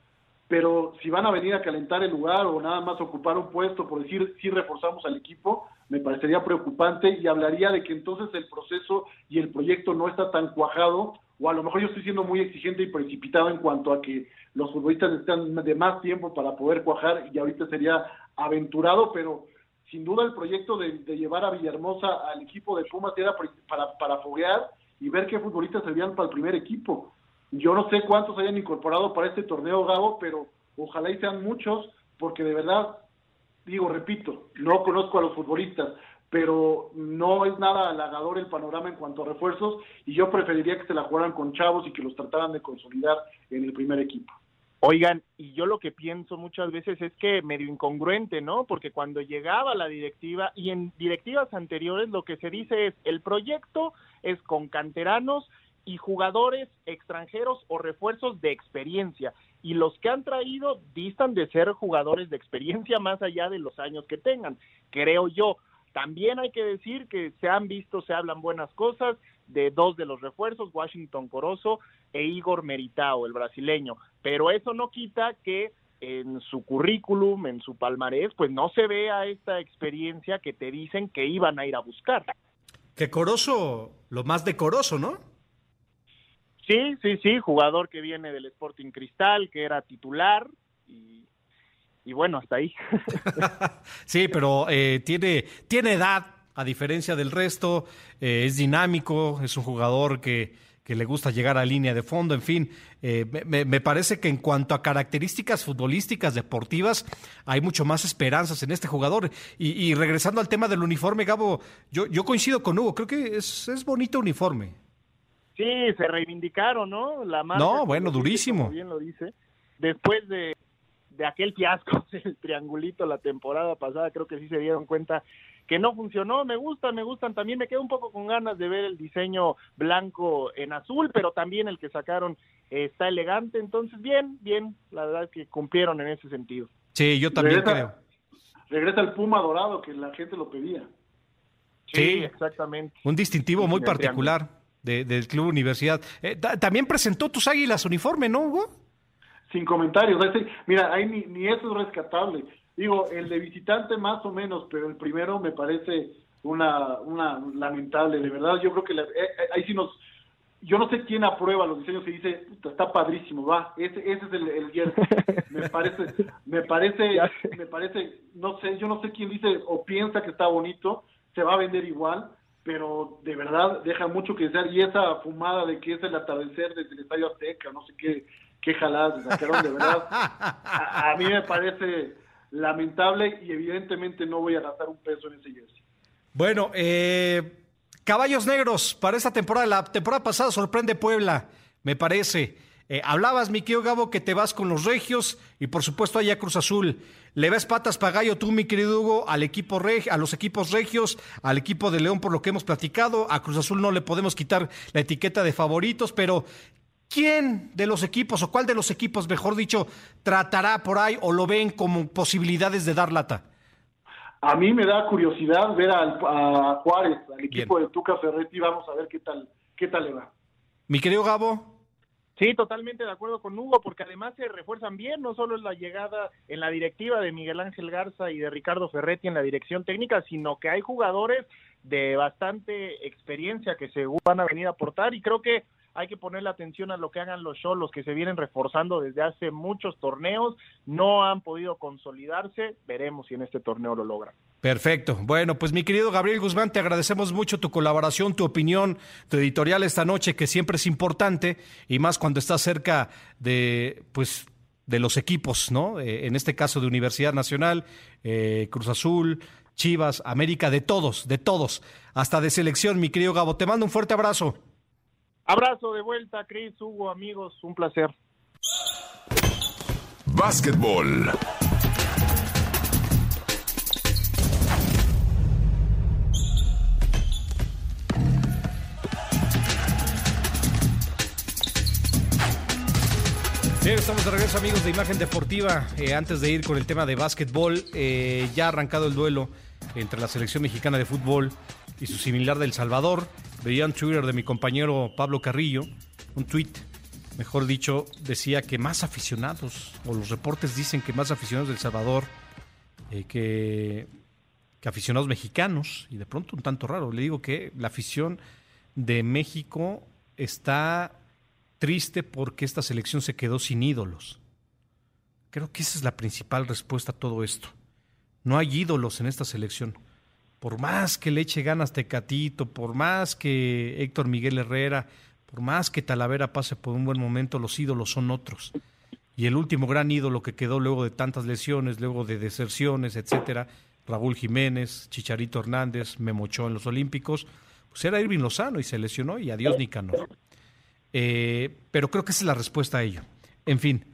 pero si van a venir a calentar el lugar o nada más ocupar un puesto por decir si reforzamos al equipo, me parecería preocupante y hablaría de que entonces el proceso y el proyecto no está tan cuajado o a lo mejor yo estoy siendo muy exigente y precipitado en cuanto a que los futbolistas necesitan de más tiempo para poder cuajar y ahorita sería aventurado, pero sin duda el proyecto de, llevar a Villahermosa al equipo de Pumas era para, para foguear y ver qué futbolistas servían para el primer equipo yo no sé cuántos hayan incorporado para este torneo, Gabo, pero ojalá y sean muchos, porque de verdad, digo, repito, no conozco a los futbolistas, pero no es nada halagador el panorama en cuanto a refuerzos y yo preferiría que se la jugaran con chavos y que los trataran de consolidar en el primer equipo. Oigan, y yo lo que pienso muchas veces es que medio incongruente, ¿no? Porque cuando llegaba la directiva y en directivas anteriores lo que se dice es el proyecto es con canteranos y jugadores extranjeros o refuerzos de experiencia. Y los que han traído distan de ser jugadores de experiencia más allá de los años que tengan, creo yo. También hay que decir que se han visto, se hablan buenas cosas de dos de los refuerzos, Washington Corozo e Igor Meritao, el brasileño. Pero eso no quita que en su currículum, en su palmarés, pues no se vea esta experiencia que te dicen que iban a ir a buscar. Que Corozo, lo más decoroso, ¿no? Sí, sí, sí, jugador que viene del Sporting Cristal, que era titular y, bueno, hasta ahí. sí, pero eh, tiene, tiene edad, a diferencia del resto, eh, es dinámico, es un jugador que, que, le gusta llegar a línea de fondo, en fin, eh, me, me, parece que en cuanto a características futbolísticas, deportivas, hay mucho más esperanzas en este jugador. Y, y regresando al tema del uniforme, Gabo, yo, yo coincido con Hugo, creo que es, es bonito uniforme. Sí, se reivindicaron, ¿no? La marca, no, bueno, durísimo. Como bien lo dice. Después de, de aquel fiasco del triangulito la temporada pasada, creo que sí se dieron cuenta que no funcionó. Me gustan, me gustan. También me quedo un poco con ganas de ver el diseño blanco en azul, pero también el que sacaron está elegante. Entonces, bien, bien. La verdad es que cumplieron en ese sentido. Sí, yo también creo. Regresa el Puma Dorado, que la gente lo pedía. Sí, sí exactamente. Un distintivo muy particular del Club Universidad. Eh, también presentó tus águilas uniforme, ¿no, Hugo? Sin comentarios. Mira, ahí ni, ni eso es rescatable. Digo, el de visitante más o menos, pero el primero me parece una, una lamentable, de verdad. Yo creo que eh, eh, ahí sí nos... Yo no sé quién aprueba los diseños y dice, está padrísimo, va, ese, ese es el, el Me parece, me parece, me parece, no sé, yo no sé quién dice o piensa que está bonito, se va a vender igual, pero de verdad deja mucho que desear. Y esa fumada de que es el atardecer desde el Estadio Azteca, no sé qué, qué jaladas sacaron, de verdad, a, mí me parece lamentable y evidentemente no voy a gastar un peso en ese jersey. Bueno, eh, caballos negros para esta temporada. La temporada pasada sorprende Puebla, me parece. Eh, hablabas, mi querido Gabo, que te vas con los regios y por supuesto allá Cruz Azul. ¿Le ves patas pagallo tú, mi querido Hugo, al equipo a los equipos regios, al equipo de León por lo que hemos platicado? A Cruz Azul no le podemos quitar la etiqueta de favoritos, pero ¿quién de los equipos o cuál de los equipos, mejor dicho, tratará por ahí o lo ven como posibilidades de dar lata? A mí me da curiosidad ver al, a Juárez, al equipo de Tuca Ferretti, vamos a ver qué tal, qué tal le va. Mi querido Gabo. Sí, totalmente de acuerdo con Hugo, porque además se refuerzan bien, no solo es la llegada en la directiva de Miguel Ángel Garza y de Ricardo Ferretti en la dirección técnica, sino que hay jugadores de bastante experiencia que se van a venir a aportar y creo que hay que ponerle atención a lo que hagan los Cholos que se vienen reforzando desde hace muchos torneos, no han podido consolidarse, veremos si en este torneo lo logran. Perfecto. Bueno, pues mi querido Gabriel Guzmán, te agradecemos mucho tu colaboración, tu opinión, tu editorial esta noche, que siempre es importante, y más cuando estás cerca de, pues, de los equipos, ¿no? Eh, en este caso de Universidad Nacional, eh, Cruz Azul, Chivas, América, de todos, de todos, hasta de selección, mi querido Gabo. Te mando un fuerte abrazo. Abrazo de vuelta, Cris, Hugo, amigos, un placer. Básquetbol. Bien, estamos de regreso amigos de Imagen Deportiva. Eh, antes de ir con el tema de básquetbol, eh, ya ha arrancado el duelo entre la selección mexicana de fútbol y su similar del Salvador. Veía un Twitter de mi compañero Pablo Carrillo, un tweet, mejor dicho, decía que más aficionados, o los reportes dicen que más aficionados del Salvador eh, que, que aficionados mexicanos, y de pronto un tanto raro. Le digo que la afición de México está triste porque esta selección se quedó sin ídolos. Creo que esa es la principal respuesta a todo esto. No hay ídolos en esta selección por más que le eche ganas Tecatito, por más que Héctor Miguel Herrera, por más que Talavera pase por un buen momento, los ídolos son otros. Y el último gran ídolo que quedó luego de tantas lesiones, luego de deserciones, etcétera, Raúl Jiménez, Chicharito Hernández, Memochó en los Olímpicos, pues era Irving Lozano y se lesionó y adiós Nicanor. Eh, pero creo que esa es la respuesta a ello. En fin,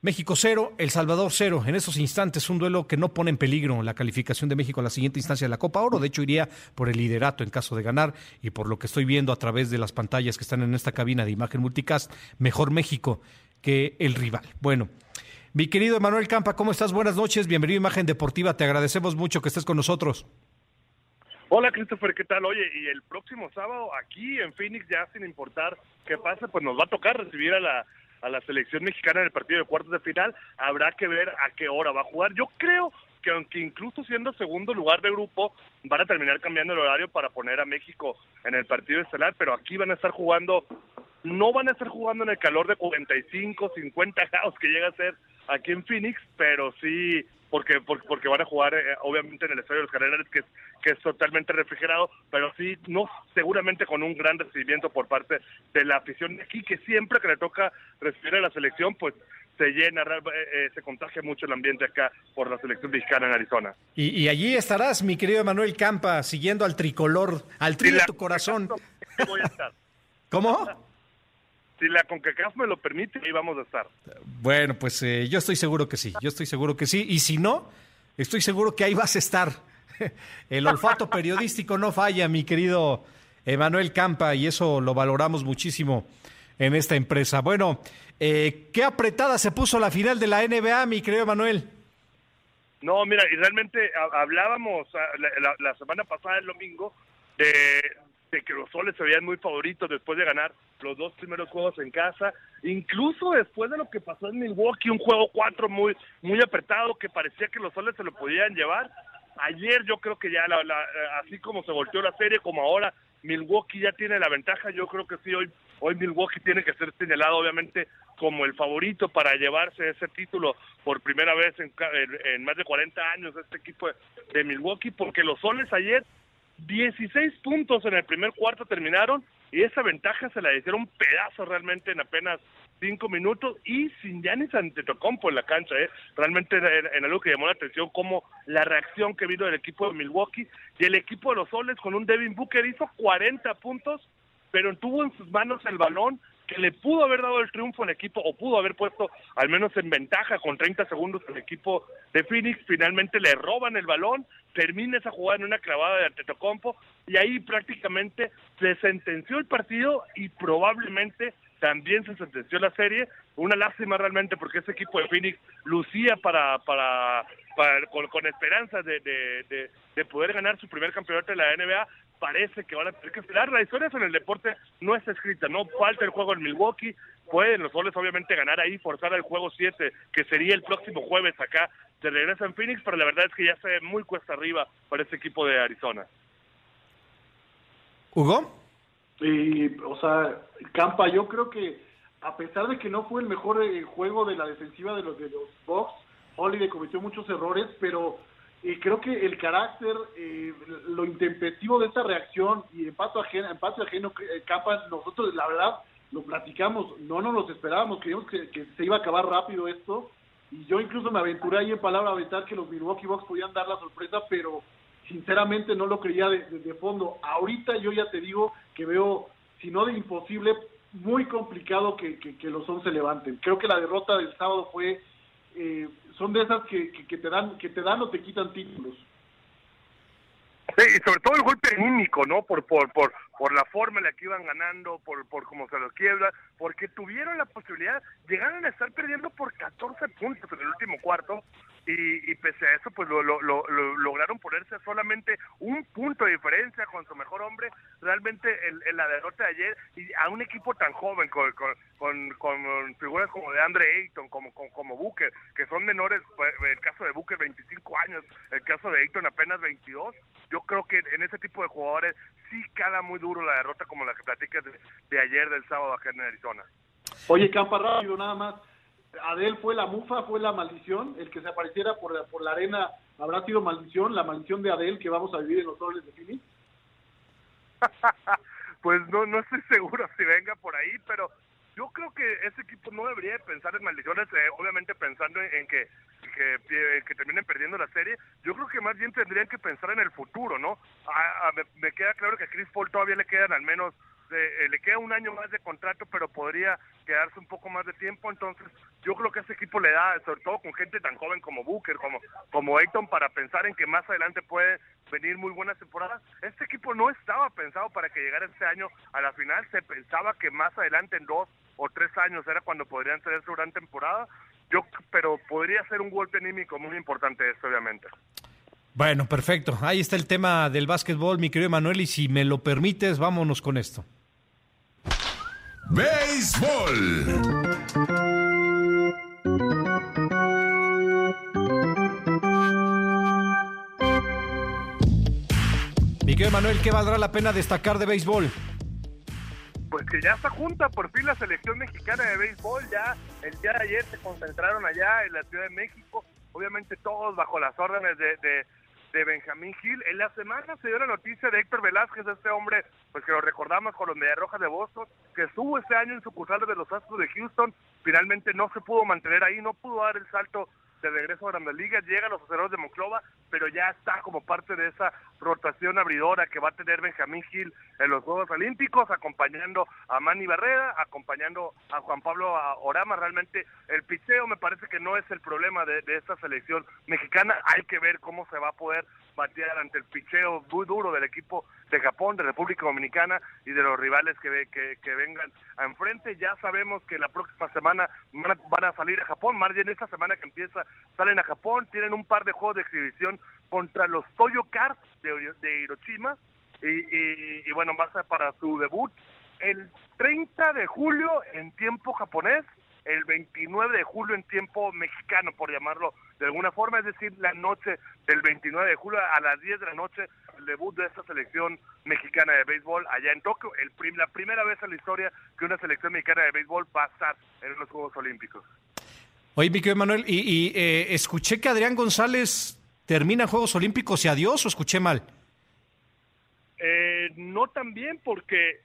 México cero, El Salvador cero. En esos instantes, un duelo que no pone en peligro la calificación de México a la siguiente instancia de la Copa Oro. De hecho, iría por el liderato en caso de ganar. Y por lo que estoy viendo a través de las pantallas que están en esta cabina de imagen multicast, mejor México que el rival. Bueno, mi querido Emanuel Campa, ¿cómo estás? Buenas noches. Bienvenido a Imagen Deportiva. Te agradecemos mucho que estés con nosotros. Hola Christopher, ¿qué tal? Oye, y el próximo sábado aquí en Phoenix, ya sin importar qué pase, pues nos va a tocar recibir a la a la selección mexicana en el partido de cuartos de final. Habrá que ver a qué hora va a jugar. Yo creo que aunque incluso siendo segundo lugar de grupo, van a terminar cambiando el horario para poner a México en el partido estelar, pero aquí van a estar jugando, no van a estar jugando en el calor de 45, 50 grados que llega a ser aquí en Phoenix, pero sí porque porque, van a jugar eh, obviamente en el estadio de los Cardenales que es, que es totalmente refrigerado, pero sí no seguramente con un gran recibimiento por parte de la afición de aquí que siempre que le toca recibir a la selección pues se llena, eh, eh, se contagia mucho el ambiente acá por la selección mexicana en Arizona. Y, allí estarás, mi querido Manuel Campa, siguiendo al tricolor, al tri de tu corazón. Voy a estar. ¿Cómo? si la CONCACAF me lo permite, ahí vamos a estar. Bueno, pues eh, yo estoy seguro que sí, yo estoy seguro que sí. Y si no, estoy seguro que ahí vas a estar. El olfato periodístico no falla, mi querido Emanuel Campa, y eso lo valoramos muchísimo en esta empresa. Bueno, eh, ¿qué apretada se puso la final de la NBA, mi querido Emanuel? No, mira, y realmente hablábamos ah, la, la semana pasada, el domingo, de, de que los soles se veían muy favoritos después de ganar los dos primeros juegos en casa, incluso después de lo que pasó en Milwaukee, un juego 4 muy, muy apretado que parecía que los soles se lo podían llevar. Ayer yo creo que ya, la, así como se volteó la serie, como ahora Milwaukee ya tiene la ventaja, yo creo que sí, hoy, hoy Milwaukee tiene que ser señalado obviamente como el favorito para llevarse ese título por primera vez en, en, más de 40 años, este equipo de Milwaukee, porque los soles ayer 16 puntos en el primer cuarto terminaron y esa ventaja se la hicieron pedazo realmente en apenas cinco minutos y sin Yanis Antetokounmpo en la cancha, ¿eh? realmente en, algo que llamó la atención como la reacción que vino del equipo de Milwaukee y el equipo de los Soles con un Devin Booker hizo 40 puntos, pero tuvo en sus manos el balón que le pudo haber dado el triunfo al equipo o pudo haber puesto al menos en ventaja con 30 segundos al equipo de Phoenix, finalmente le roban el balón, termina esa jugada en una clavada de Antetokounmpo y ahí prácticamente se sentenció el partido y probablemente también se sentenció la serie. Una lástima realmente porque ese equipo de Phoenix lucía para, para, con, esperanza de, de, de, poder ganar su primer campeonato de la NBA, parece que van a tener que esperar. La historia en el deporte no está escrita, no falta el juego en Milwaukee, pueden los goles obviamente ganar ahí, forzar al juego 7, que sería el próximo jueves acá, de regreso en Phoenix, pero la verdad es que ya se ve muy cuesta arriba para este equipo de Arizona. ¿Hugo? Y, o sea, Campa, yo creo que a pesar de que no fue el mejor eh, juego de la defensiva de los de los Bucks, Holiday cometió muchos errores, pero y creo que el carácter, eh, lo intempestivo de esta reacción y empate ajeno, empate ajeno eh, Capa, nosotros la verdad lo platicamos, no nos los esperábamos, creíamos que, se iba a acabar rápido esto, y yo incluso me aventuré ahí en palabra aventar que los Milwaukee Bucks podían dar la sorpresa, pero sinceramente no lo creía desde de, fondo. Ahorita yo ya te digo que veo, si no de imposible, muy complicado que, que, que los 11 levanten. Creo que la derrota del sábado fue eh, son de esas que, que, te dan que te dan o te quitan títulos. Sí, y sobre todo el golpe anímico, ¿no? Por, por, por, por la forma en la que iban ganando, por, por cómo se los quiebra, porque tuvieron la posibilidad, llegaron a estar perdiendo por 14 puntos en el último cuarto, y, y pese a eso, pues lo, lo, lo, lograron ponerse solamente un punto de diferencia con su mejor hombre. Realmente en, la derrota de ayer, y a un equipo tan joven, con, con, con, figuras como de Andre Ayton, como, como, como Booker, que son menores, pues, el caso de Booker 25 años, el caso de Ayton apenas 22, yo creo que en ese tipo de jugadores sí cada muy duro la derrota como la que platicas de, de ayer del sábado acá en Arizona. Oye, Campa, rápido nada más Adel fue la mufa, fue la maldición, el que se apareciera por, por la arena habrá sido maldición, la maldición de Adel que vamos a vivir en los dobles de Phoenix. pues no, no estoy seguro si venga por ahí, pero yo creo que ese equipo no debería pensar en maldiciones, eh, obviamente pensando en, que, que, que, terminen perdiendo la serie. Yo creo que más bien tendrían que pensar en el futuro, ¿no? me, queda claro que a Chris Paul todavía le quedan al menos eh, le queda un año más de contrato, pero podría quedarse un poco más de tiempo. Entonces, yo creo que ese equipo le da, sobre todo con gente tan joven como Booker, como, como Ayton, para pensar en que más adelante puede venir muy buenas temporadas. Este equipo no estaba pensado para que llegara este año a la final, se pensaba que más adelante, en dos o tres años, era cuando podrían tener su gran temporada. Yo, pero podría ser un golpe anímico muy importante esto, obviamente. Bueno, perfecto. Ahí está el tema del básquetbol, mi querido Emanuel, y si me lo permites, vámonos con esto. Béisbol. Mi querido Emanuel, ¿qué valdrá la pena destacar de béisbol? Pues que ya está junta por fin la selección mexicana de béisbol, ya el día de ayer se concentraron allá en la Ciudad de México, obviamente todos bajo las órdenes de, de, de Benjamín Gil. En la semana se dio la noticia de Héctor Velázquez, este hombre, pues que lo recordamos con los Mediarrojas de Boston, que estuvo este año en sucursal de los Astros de Houston, finalmente no se pudo mantener ahí, no pudo dar el salto de regreso a Grandes Ligas, llega a los aceros de Monclova, pero ya está como parte de esa rotación abridora que va a tener Benjamín Gil en los Juegos Olímpicos, acompañando a Manny Barrera, acompañando a Juan Pablo Orama. Realmente el picheo me parece que no es el problema de, de esta selección mexicana, hay que ver cómo se va a poder batear ante el picheo muy duro del equipo de Japón, de República Dominicana y de los rivales que, que, que vengan a enfrente. Ya sabemos que la próxima semana van a, salir a Japón, más bien esta semana que empieza salen a Japón, tienen un par de juegos de exhibición contra los Toyo Cars de, de Hiroshima. Y, y, y bueno, ser para su debut. El 30 de julio en tiempo japonés el 29 de julio en tiempo mexicano, por llamarlo de alguna forma, es decir, la noche del 29 de julio a las 10 de la noche, el debut de esta selección mexicana de béisbol allá en Tokio, el prim la primera vez en la historia que una selección mexicana de béisbol va a estar en los Juegos Olímpicos. Oye, mi querido Manuel, y, y eh, escuché que Adrián González termina Juegos Olímpicos y adiós, o escuché mal. Eh, no tan bien, porque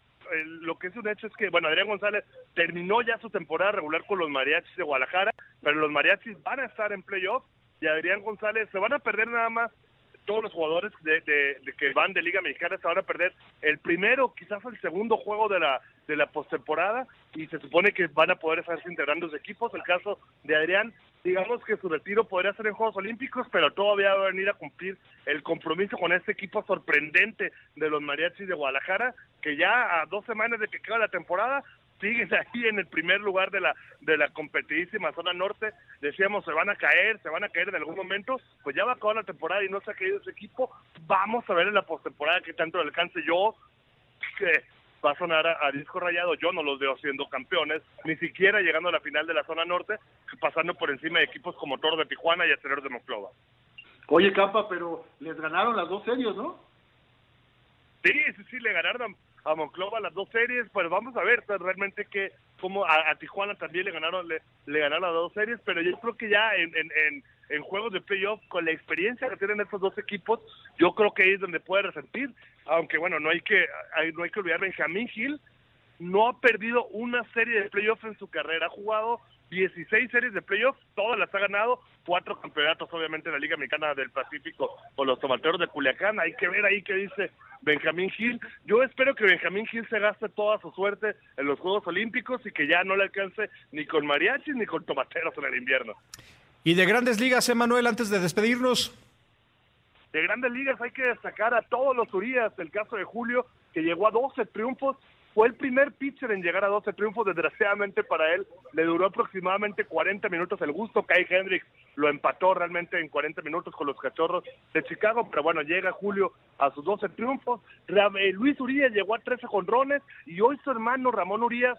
lo que es un hecho es que, bueno, Adrián González terminó ya su temporada regular con los mariachis de Guadalajara, pero los mariachis van a estar en playoff y Adrián González se van a perder nada más todos los jugadores de, de, de, que van de Liga Mexicana se van a perder el primero, quizás el segundo juego de la de la postemporada y se supone que van a poder estarse integrando los equipos. El caso de Adrián, digamos que su retiro podría ser en Juegos Olímpicos, pero todavía va a venir a cumplir el compromiso con este equipo sorprendente de los Mariachis de Guadalajara, que ya a dos semanas de que queda la temporada siguen ahí en el primer lugar de la de la competidísima zona norte. Decíamos, se van a caer, se van a caer en algún momento. Pues ya va a acabar la temporada y no se ha caído ese equipo. Vamos a ver en la postemporada que tanto alcance yo. Que va a sonar a, a, disco rayado. Yo no los veo siendo campeones, ni siquiera llegando a la final de la zona norte, pasando por encima de equipos como Toro de Tijuana y Acereros de Monclova. Oye, Capa, pero les ganaron las dos series, ¿no? Sí, sí, sí, le ganaron a Monclova las dos series, pues vamos a ver realmente que como a, Tijuana también le ganaron le, le, ganaron las dos series, pero yo creo que ya en, en, en, juegos de playoff con la experiencia que tienen estos dos equipos, yo creo que ahí es donde puede resentir, aunque bueno, no hay que hay, no hay que olvidar Benjamín Gil no ha perdido una serie de playoffs en su carrera, ha jugado 16 series de playoffs, todas las ha ganado, cuatro campeonatos obviamente en la Liga Mexicana del Pacífico con los tomateros de Culiacán, hay que ver ahí qué dice Benjamín Gil. Yo espero que Benjamín Gil se gaste toda su suerte en los Juegos Olímpicos y que ya no le alcance ni con mariachis ni con tomateros en el invierno. Y de grandes ligas, Emanuel, antes de despedirnos. De grandes ligas hay que destacar a todos los Urias, el caso de Julio, que llegó a 12 triunfos, fue el primer pitcher en llegar a 12 triunfos, desgraciadamente para él. Le duró aproximadamente 40 minutos el gusto, Kai Hendricks lo empató realmente en 40 minutos con los cachorros de Chicago, pero bueno, llega Julio a sus 12 triunfos, Luis Urias llegó a 13 jonrones y hoy su hermano Ramón Urias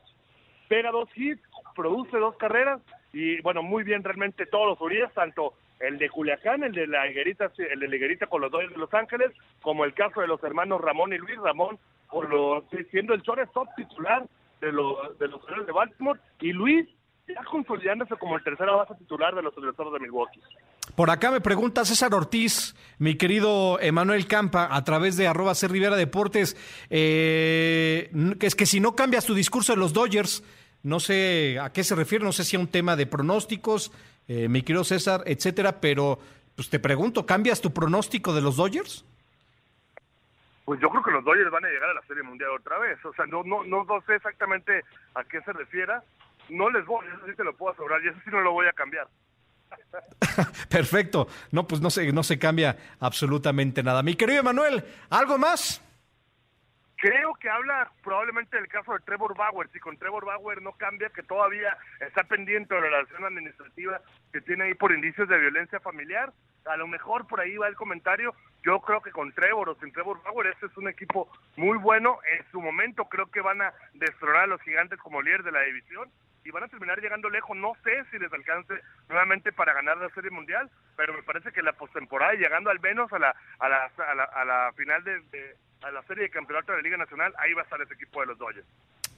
pega dos hits, produce dos carreras y bueno, muy bien realmente todos los Urias, tanto el de Culiacán, el de la Higuerita, el de la Higuerita con los dos de Los Ángeles, como el caso de los hermanos Ramón y Luis Ramón por lo, siendo el shortstop titular de los de los de Baltimore y Luis ya consolidándose como el tercera base titular de los Dodgers de Milwaukee. Por acá me pregunta César Ortiz, mi querido Emanuel Campa, a través de arroba C. Rivera Deportes, eh, es que si no cambias tu discurso de los Dodgers, no sé a qué se refiere, no sé si a un tema de pronósticos, eh, mi querido César, etcétera, pero pues te pregunto, ¿cambias tu pronóstico de los Dodgers? Pues yo creo que los Dodgers van a llegar a la Serie Mundial otra vez. O sea, no, no, no, sé exactamente a qué se refiera. No les voy, eso sí te lo puedo asegurar y eso sí no lo voy a cambiar. Perfecto. No, pues no se, no se cambia absolutamente nada. Mi querido Emanuel, ¿algo más? Creo que habla probablemente del caso de Trevor Bauer. Si con Trevor Bauer no cambia, que todavía está pendiente de la relación administrativa que tiene ahí por indicios de violencia familiar, a lo mejor por ahí va el comentario. Yo creo que con Trevor o sin Trevor Bauer, este es un equipo muy bueno. En su momento creo que van a destronar a los gigantes como líder de la división y van a terminar llegando lejos. No sé si les alcance nuevamente para ganar la Serie Mundial, pero me parece que la postemporada, llegando al menos a la, a la, a la, final de a la serie de campeonato de la Liga Nacional, ahí va a estar ese equipo de los Dodgers.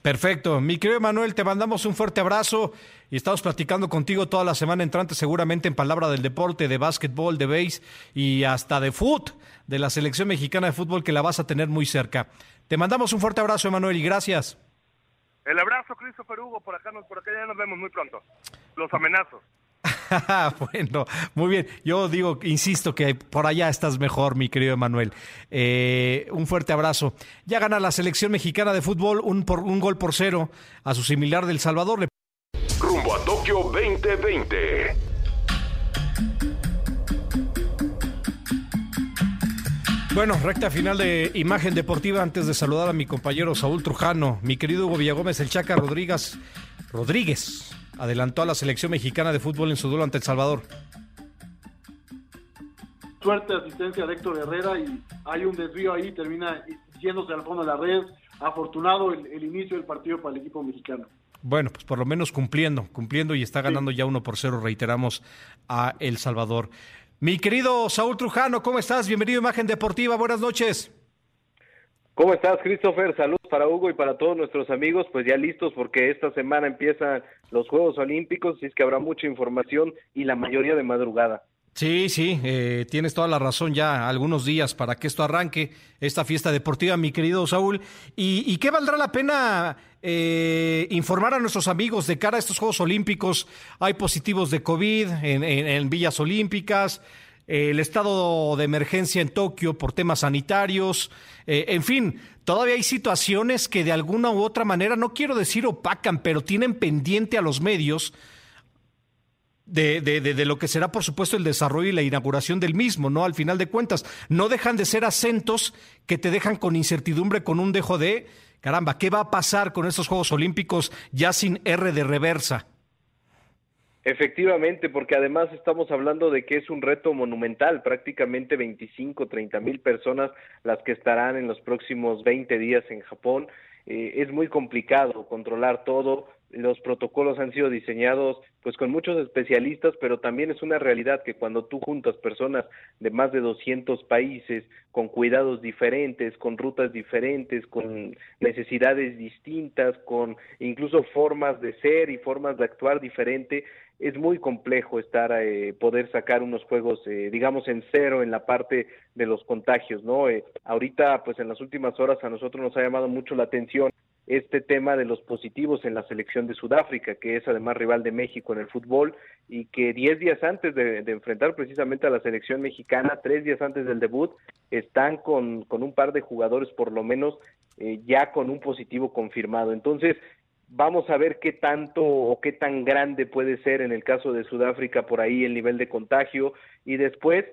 Perfecto. Mi querido Manuel, te mandamos un fuerte abrazo y estamos platicando contigo toda la semana entrante, seguramente en palabra del deporte, de básquetbol, de base y hasta de foot, de la selección mexicana de fútbol que la vas a tener muy cerca. Te mandamos un fuerte abrazo, Manuel, y gracias. El abrazo, Christopher Hugo, por acá, por acá ya nos vemos muy pronto. Los amenazos. bueno, muy bien. Yo digo, insisto que por allá estás mejor, mi querido Emanuel. Eh, un fuerte abrazo. Ya gana la selección mexicana de fútbol un, por, un gol por cero a su similar del Salvador. Rumbo a Tokio 2020. Bueno, recta final de imagen deportiva antes de saludar a mi compañero Saúl Trujano, mi querido Hugo Villagómez, el Chaca Rodríguez. Rodríguez adelantó a la selección mexicana de fútbol en su duelo ante El Salvador. Suerte asistencia de Héctor Herrera y hay un desvío ahí, termina yéndose al fondo de la red. Afortunado el, inicio del partido para el equipo mexicano. Bueno, pues por lo menos cumpliendo, cumpliendo y está ganando ya uno por cero, reiteramos, a El Salvador. Mi querido Saúl Trujano, ¿cómo estás? Bienvenido a Imagen Deportiva, buenas noches. ¿Cómo estás, Christopher? Saludos para Hugo y para todos nuestros amigos, pues ya listos porque esta semana empiezan los Juegos Olímpicos, y es que habrá mucha información y la mayoría de madrugada. Sí, sí, eh, tienes toda la razón ya, algunos días para que esto arranque, esta fiesta deportiva, mi querido Saúl. ¿Y, qué valdrá la pena eh, informar a nuestros amigos de cara a estos Juegos Olímpicos? Hay positivos de COVID en Villas Olímpicas, el estado de emergencia en Tokio por temas sanitarios, eh, en fin, todavía hay situaciones que de alguna u otra manera, no quiero decir opacan, pero tienen pendiente a los medios de, de, de, lo que será, por supuesto, el desarrollo y la inauguración del mismo, ¿no? Al final de cuentas, no dejan de ser acentos que te dejan con incertidumbre, con un dejo de, caramba, ¿qué va a pasar con estos Juegos Olímpicos ya sin R de reversa? Efectivamente, porque además estamos hablando de que es un reto monumental, prácticamente 25, 30 mil personas las que estarán en los próximos 20 días en Japón. Eh, es muy complicado controlar todo, los protocolos han sido diseñados pues con muchos especialistas, pero también es una realidad que cuando tú juntas personas de más de 200 países con cuidados diferentes, con rutas diferentes, con necesidades distintas, con incluso formas de ser y formas de actuar diferente, es muy complejo estar eh, poder sacar unos juegos eh, digamos en cero en la parte de los contagios no eh, ahorita pues en las últimas horas a nosotros nos ha llamado mucho la atención este tema de los positivos en la selección de Sudáfrica, que es además rival de México en el fútbol, y que diez días antes de, enfrentar precisamente a la selección mexicana, tres días antes del debut, están con, con un par de jugadores por lo menos eh, ya con un positivo confirmado. Entonces, vamos a ver qué tanto o qué tan grande puede ser en el caso de Sudáfrica por ahí el nivel de contagio, y después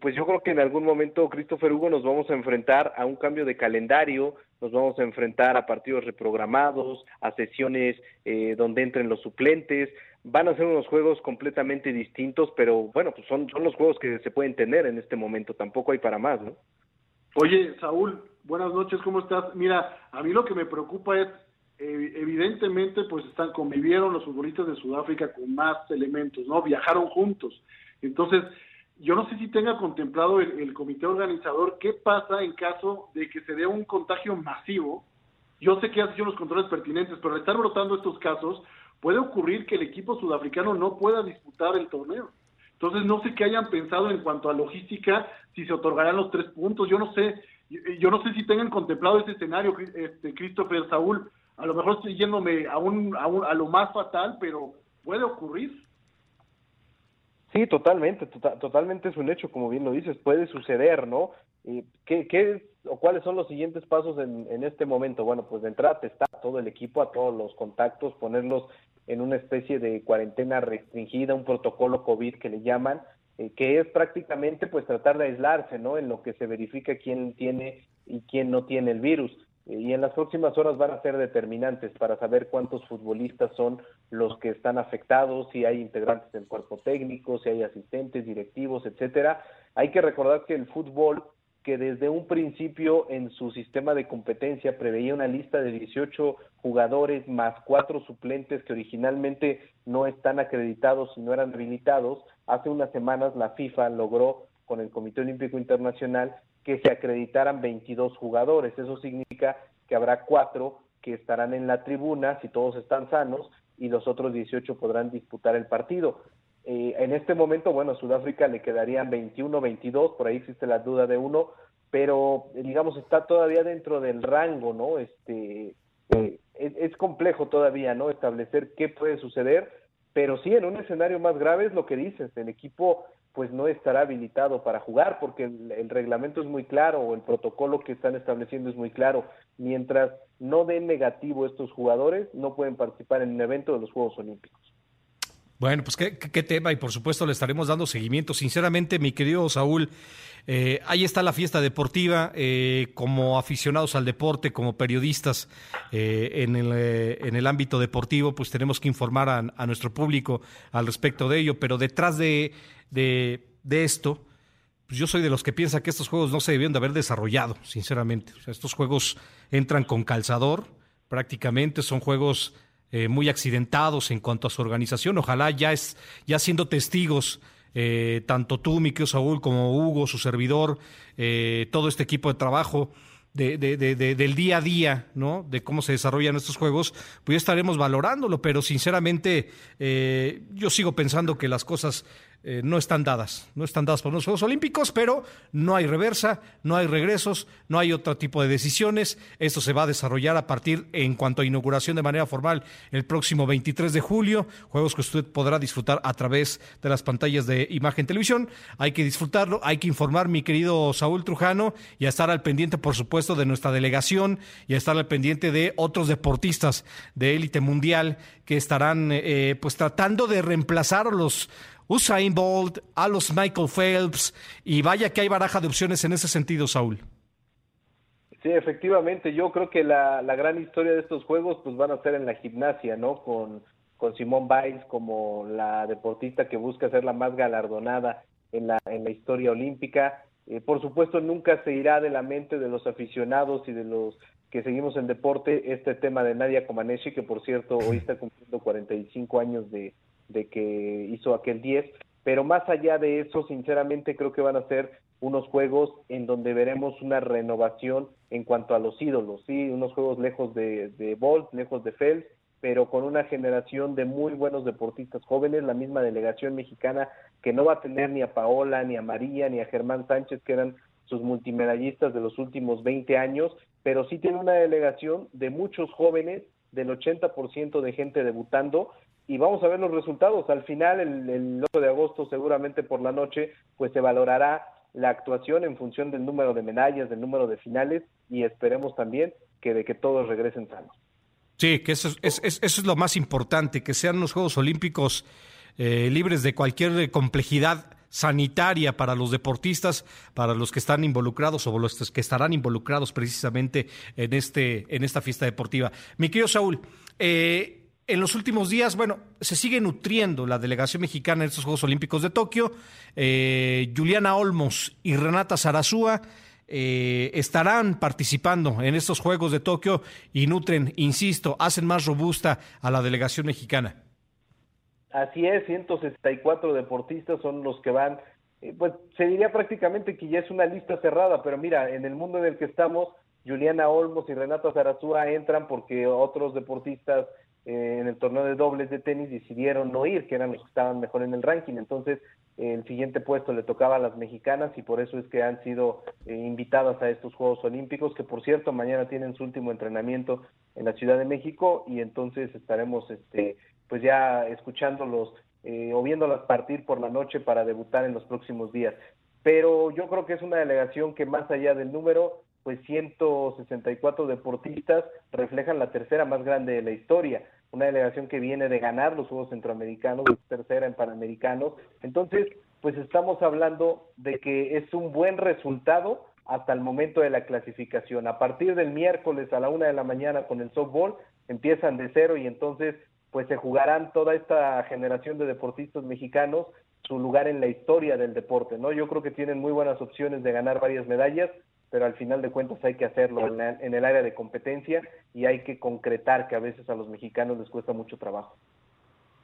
pues yo creo que en algún momento, Christopher Hugo, nos vamos a enfrentar a un cambio de calendario, nos vamos a enfrentar a partidos reprogramados, a sesiones eh, donde entren los suplentes. Van a ser unos juegos completamente distintos, pero bueno, pues son, son los juegos que se pueden tener en este momento, tampoco hay para más, ¿no? Oye, Saúl, buenas noches, ¿cómo estás? Mira, a mí lo que me preocupa es, eh, evidentemente, pues están, convivieron los futbolistas de Sudáfrica con más elementos, ¿no? Viajaron juntos. Entonces, yo no sé si tenga contemplado el, comité organizador qué pasa en caso de que se dé un contagio masivo. Yo sé que ha hecho los controles pertinentes, pero al estar brotando estos casos, puede ocurrir que el equipo sudafricano no pueda disputar el torneo. Entonces, no sé qué hayan pensado en cuanto a logística, si se otorgarán los tres puntos. Yo no sé, yo no sé si tengan contemplado ese escenario, este, Christopher Saúl. A lo mejor estoy yéndome a, un, a, un, a lo más fatal, pero puede ocurrir. Sí, totalmente, tota-, totalmente es un hecho, como bien lo dices, puede suceder, ¿no? ¿qué, ¿Qué o cuáles son los siguientes pasos en, en este momento? Bueno, pues de entrada testar todo el equipo, a todos los contactos, ponerlos en una especie de cuarentena restringida, un protocolo COVID que le llaman, eh, que es prácticamente pues tratar de aislarse, ¿no? En lo que se verifica quién tiene y quién no tiene el virus. Eh, y en las próximas horas van a ser determinantes para saber cuántos futbolistas son los que están afectados, si hay integrantes del cuerpo técnico, si hay asistentes, directivos, etcétera. Hay que recordar que el fútbol que desde un principio en su sistema de competencia preveía una lista de 18 jugadores más cuatro suplentes que originalmente no están acreditados y no eran habilitados. Hace unas semanas la FIFA logró con el Comité Olímpico Internacional que se acreditaran 22 jugadores. Eso significa que habrá cuatro que estarán en la tribuna si todos están sanos y los otros 18 podrán disputar el partido. Eh, en este momento, bueno, a Sudáfrica le quedarían 21, 22, por ahí existe la duda de uno, pero digamos está todavía dentro del rango, ¿no? Este eh, es, complejo todavía, ¿no? Establecer qué puede suceder, pero sí en un escenario más grave es lo que dices, el equipo pues no estará habilitado para jugar porque el, reglamento es muy claro o el protocolo que están estableciendo es muy claro. Mientras no den negativo estos jugadores, no pueden participar en un evento de los Juegos Olímpicos. Bueno, pues qué, qué, tema y por supuesto le estaremos dando seguimiento. Sinceramente, mi querido Saúl, eh, ahí está la fiesta deportiva. Eh, como aficionados al deporte, como periodistas eh, en, el, en, el, ámbito deportivo, pues tenemos que informar a, nuestro público al respecto de ello. Pero detrás de, de, esto, pues yo soy de los que piensa que estos juegos no se debían de haber desarrollado, sinceramente. Estos juegos entran con calzador, prácticamente son juegos muy accidentados en cuanto a su organización. Ojalá ya, es, ya siendo testigos, eh, tanto tú, mi querido Saúl, como Hugo, su servidor, eh, todo este equipo de trabajo, de, de, de, del día a día, ¿no? De cómo se desarrollan estos juegos, pues ya estaremos valorándolo, pero sinceramente eh, yo sigo pensando que las cosas eh, no están dadas, no están dadas por los Juegos Olímpicos, pero no hay reversa, no hay regresos, no hay otro tipo de decisiones. Esto se va a desarrollar a partir, en cuanto a inauguración de manera formal, el próximo 23 de julio, juegos que usted podrá disfrutar a través de las pantallas de imagen televisión. Hay que disfrutarlo, hay que informar, mi querido Saúl Trujano, y a estar al pendiente, por supuesto, de nuestra delegación y a estar al pendiente de otros deportistas de élite mundial que estarán eh, pues tratando de reemplazar los Usain Bolt, a los Michael Phelps, y vaya que hay baraja de opciones en ese sentido, Saúl. Sí, efectivamente, yo creo que la, la gran historia de estos juegos pues van a ser en la gimnasia, ¿no? Con, con Simone Biles como la deportista que busca ser la más galardonada en la, en la historia olímpica. Eh, por supuesto, nunca se irá de la mente de los aficionados y de los que seguimos en deporte este tema de Nadia Comaneci, que por cierto hoy está cumpliendo 45 años de, de que hizo aquel 10, pero más allá de eso, sinceramente creo que van a ser unos juegos en donde veremos una renovación en cuanto a los ídolos, sí, unos juegos lejos de, de Bolt, lejos de Phelps, pero con una generación de muy buenos deportistas jóvenes, la misma delegación mexicana que no va a tener ni a Paola, ni a María, ni a Germán Sánchez, que eran sus multimedallistas de los últimos 20 años, pero sí tiene una delegación de muchos jóvenes, del 80% de gente debutando, y vamos a ver los resultados. Al final, el, el 8 de agosto, seguramente por la noche, pues se valorará la actuación en función del número de medallas, del número de finales y esperemos también que de que todos regresen sanos. Sí, que eso es, es, eso es lo más importante, que sean los Juegos Olímpicos eh, libres de cualquier complejidad sanitaria para los deportistas, para los que están involucrados o los que estarán involucrados precisamente en, este, en esta fiesta deportiva. Mi querido Saúl, eh, en los últimos días, bueno, se sigue nutriendo la delegación mexicana en estos Juegos Olímpicos de Tokio. Eh, Juliana Olmos y Renata Sarazúa eh, estarán participando en estos Juegos de Tokio y nutren, insisto, hacen más robusta a la delegación mexicana. Así es, 164 deportistas son los que van, eh, pues se diría prácticamente que ya es una lista cerrada, pero mira, en el mundo en el que estamos, Juliana Olmos y Renata Zarazúa entran porque otros deportistas eh, en el torneo de dobles de tenis decidieron no ir, que eran los que estaban mejor en el ranking. Entonces, el siguiente puesto le tocaba a las mexicanas y por eso es que han sido eh, invitadas a estos Juegos Olímpicos, que por cierto mañana tienen su último entrenamiento en la Ciudad de México y entonces estaremos este pues ya escuchándolos o viéndolas partir por la noche para debutar en los próximos días. Pero yo creo que es una delegación que más allá del número pues 164 deportistas reflejan la tercera más grande de la historia. Una delegación que viene de ganar los Juegos Centroamericanos, tercera en Panamericanos. Entonces, pues estamos hablando de que es un buen resultado hasta el momento de la clasificación. A partir del miércoles a la una de la mañana con el softball, empiezan de cero y entonces pues se jugarán toda esta generación de deportistas mexicanos su lugar en la historia del deporte, ¿no? Yo creo que tienen muy buenas opciones de ganar varias medallas, pero al final de cuentas hay que hacerlo en, en el área de competencia y hay que concretar que a veces a los mexicanos les cuesta mucho trabajo.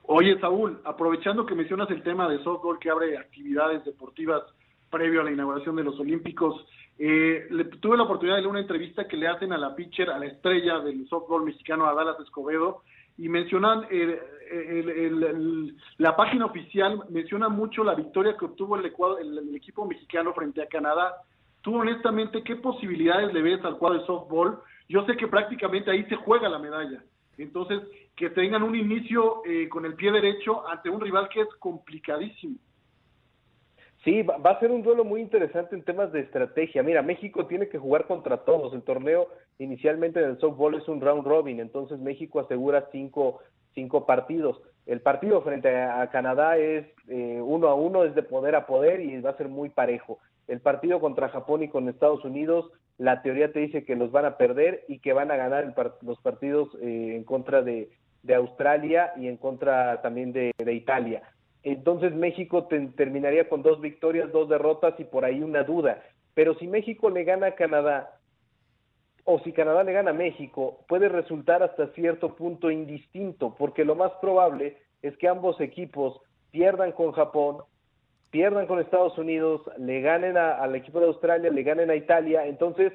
Oye, Saúl, aprovechando que mencionas el tema de softball que abre actividades deportivas previo a la inauguración de los Olímpicos, eh, le, tuve la oportunidad de leer una entrevista que le hacen a la pitcher, a la estrella del softball mexicano, a Dallas Escobedo, y mencionan el, la página oficial menciona mucho la victoria que obtuvo el, el, equipo mexicano frente a Canadá. Tú honestamente, ¿qué posibilidades le ves al cuadro de softball? Yo sé que prácticamente ahí se juega la medalla. Entonces, que tengan un inicio eh, con el pie derecho ante un rival que es complicadísimo. Sí, va a ser un duelo muy interesante en temas de estrategia. Mira, México tiene que jugar contra todos. El torneo inicialmente en el softball es un round robin, entonces México asegura cinco, cinco partidos. El partido frente a Canadá es eh, uno a uno, es de poder a poder y va a ser muy parejo. El partido contra Japón y con Estados Unidos, la teoría te dice que los van a perder y que van a ganar los partidos eh, en contra de, de, Australia y en contra también de, de Italia entonces México terminaría con dos victorias, dos derrotas y por ahí una duda. Pero si México le gana a Canadá o si Canadá le gana a México, puede resultar hasta cierto punto indistinto, porque lo más probable es que ambos equipos pierdan con Japón, pierdan con Estados Unidos, le ganen al equipo de Australia, le ganen a Italia, entonces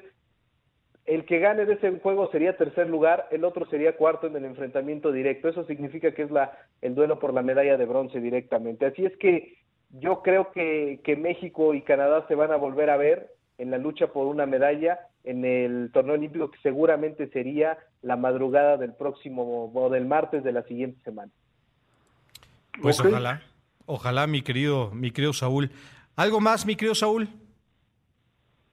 el que gane de ese juego sería tercer lugar, el otro sería cuarto en el enfrentamiento directo. Eso significa que es la, el duelo por la medalla de bronce directamente. Así es que yo creo que, que México y Canadá se van a volver a ver en la lucha por una medalla en el torneo olímpico que seguramente sería la madrugada del próximo o del martes de la siguiente semana. Pues ojalá, ojalá mi querido, mi querido Saúl. ¿Algo más, mi querido Saúl?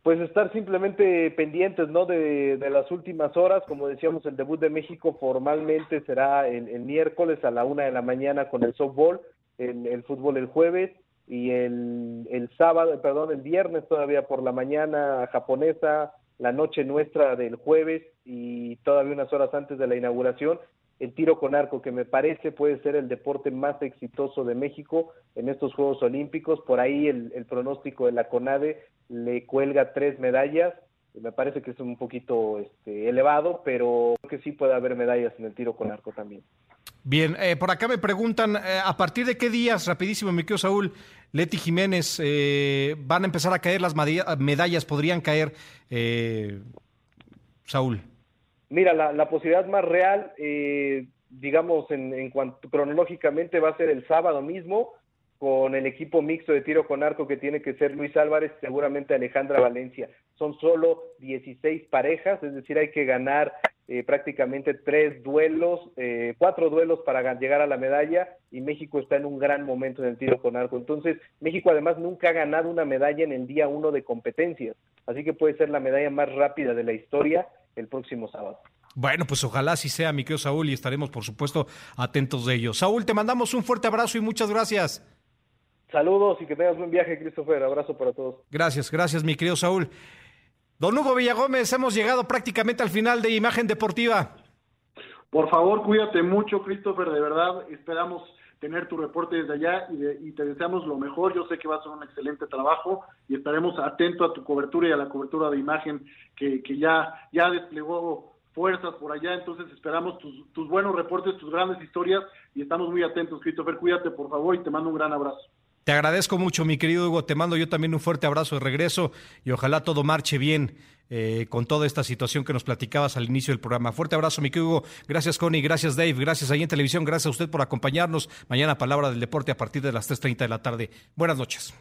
Pues estar simplemente pendientes no de, las últimas horas. Como decíamos el debut de México formalmente será el, miércoles a la una de la mañana con el softball el, el fútbol el jueves y el, el sábado perdón el viernes todavía por la mañana japonesa la noche nuestra del jueves y todavía unas horas antes de la inauguración el tiro con arco, que me parece puede ser el deporte más exitoso de México en estos Juegos Olímpicos. Por ahí el, pronóstico de la CONADE le cuelga tres medallas. Me parece que es un poquito este, elevado, pero creo que sí puede haber medallas en el tiro con arco también. Bien, eh, por acá me preguntan, eh, ¿a partir de qué días, rapidísimo, mi querido Saúl, Leti Jiménez, eh, van a empezar a caer las medallas? ¿Podrían caer, Saúl? Mira, la, posibilidad más real, eh, digamos, en, cuanto cronológicamente va a ser el sábado mismo con el equipo mixto de tiro con arco que tiene que ser Luis Álvarez, seguramente Alejandra Valencia. Son solo 16 parejas, es decir, hay que ganar eh, prácticamente tres duelos, eh, cuatro duelos para llegar a la medalla y México está en un gran momento en el tiro con arco. Entonces, México además nunca ha ganado una medalla en el día uno de competencias, así que puede ser la medalla más rápida de la historia el próximo sábado. Bueno, pues ojalá así sea, mi querido Saúl, y estaremos, por supuesto, atentos de ello. Saúl, te mandamos un fuerte abrazo y muchas gracias. Saludos y que tengas buen viaje, Christopher. Abrazo para todos. Gracias, gracias, mi querido Saúl. Don Hugo Villagómez, hemos llegado prácticamente al final de Imagen Deportiva. Por favor, cuídate mucho, Christopher, de verdad. Esperamos tener tu reporte desde allá y, te deseamos lo mejor. Yo sé que va a ser un excelente trabajo y estaremos atentos a tu cobertura y a la cobertura de imagen que, que ya, ya desplegó fuerzas por allá. Entonces esperamos tus, tus buenos reportes, tus grandes historias y estamos muy atentos. Christopher, cuídate por favor y te mando un gran abrazo. Te agradezco mucho, mi querido Hugo. Te mando yo también un fuerte abrazo de regreso y ojalá todo marche bien eh, con toda esta situación que nos platicabas al inicio del programa. Fuerte abrazo, mi Hugo. Gracias, Connie. Gracias, Dave. Gracias ahí en televisión. Gracias a usted por acompañarnos. Mañana, Palabra del Deporte a partir de las 3.30 de la tarde. Buenas noches.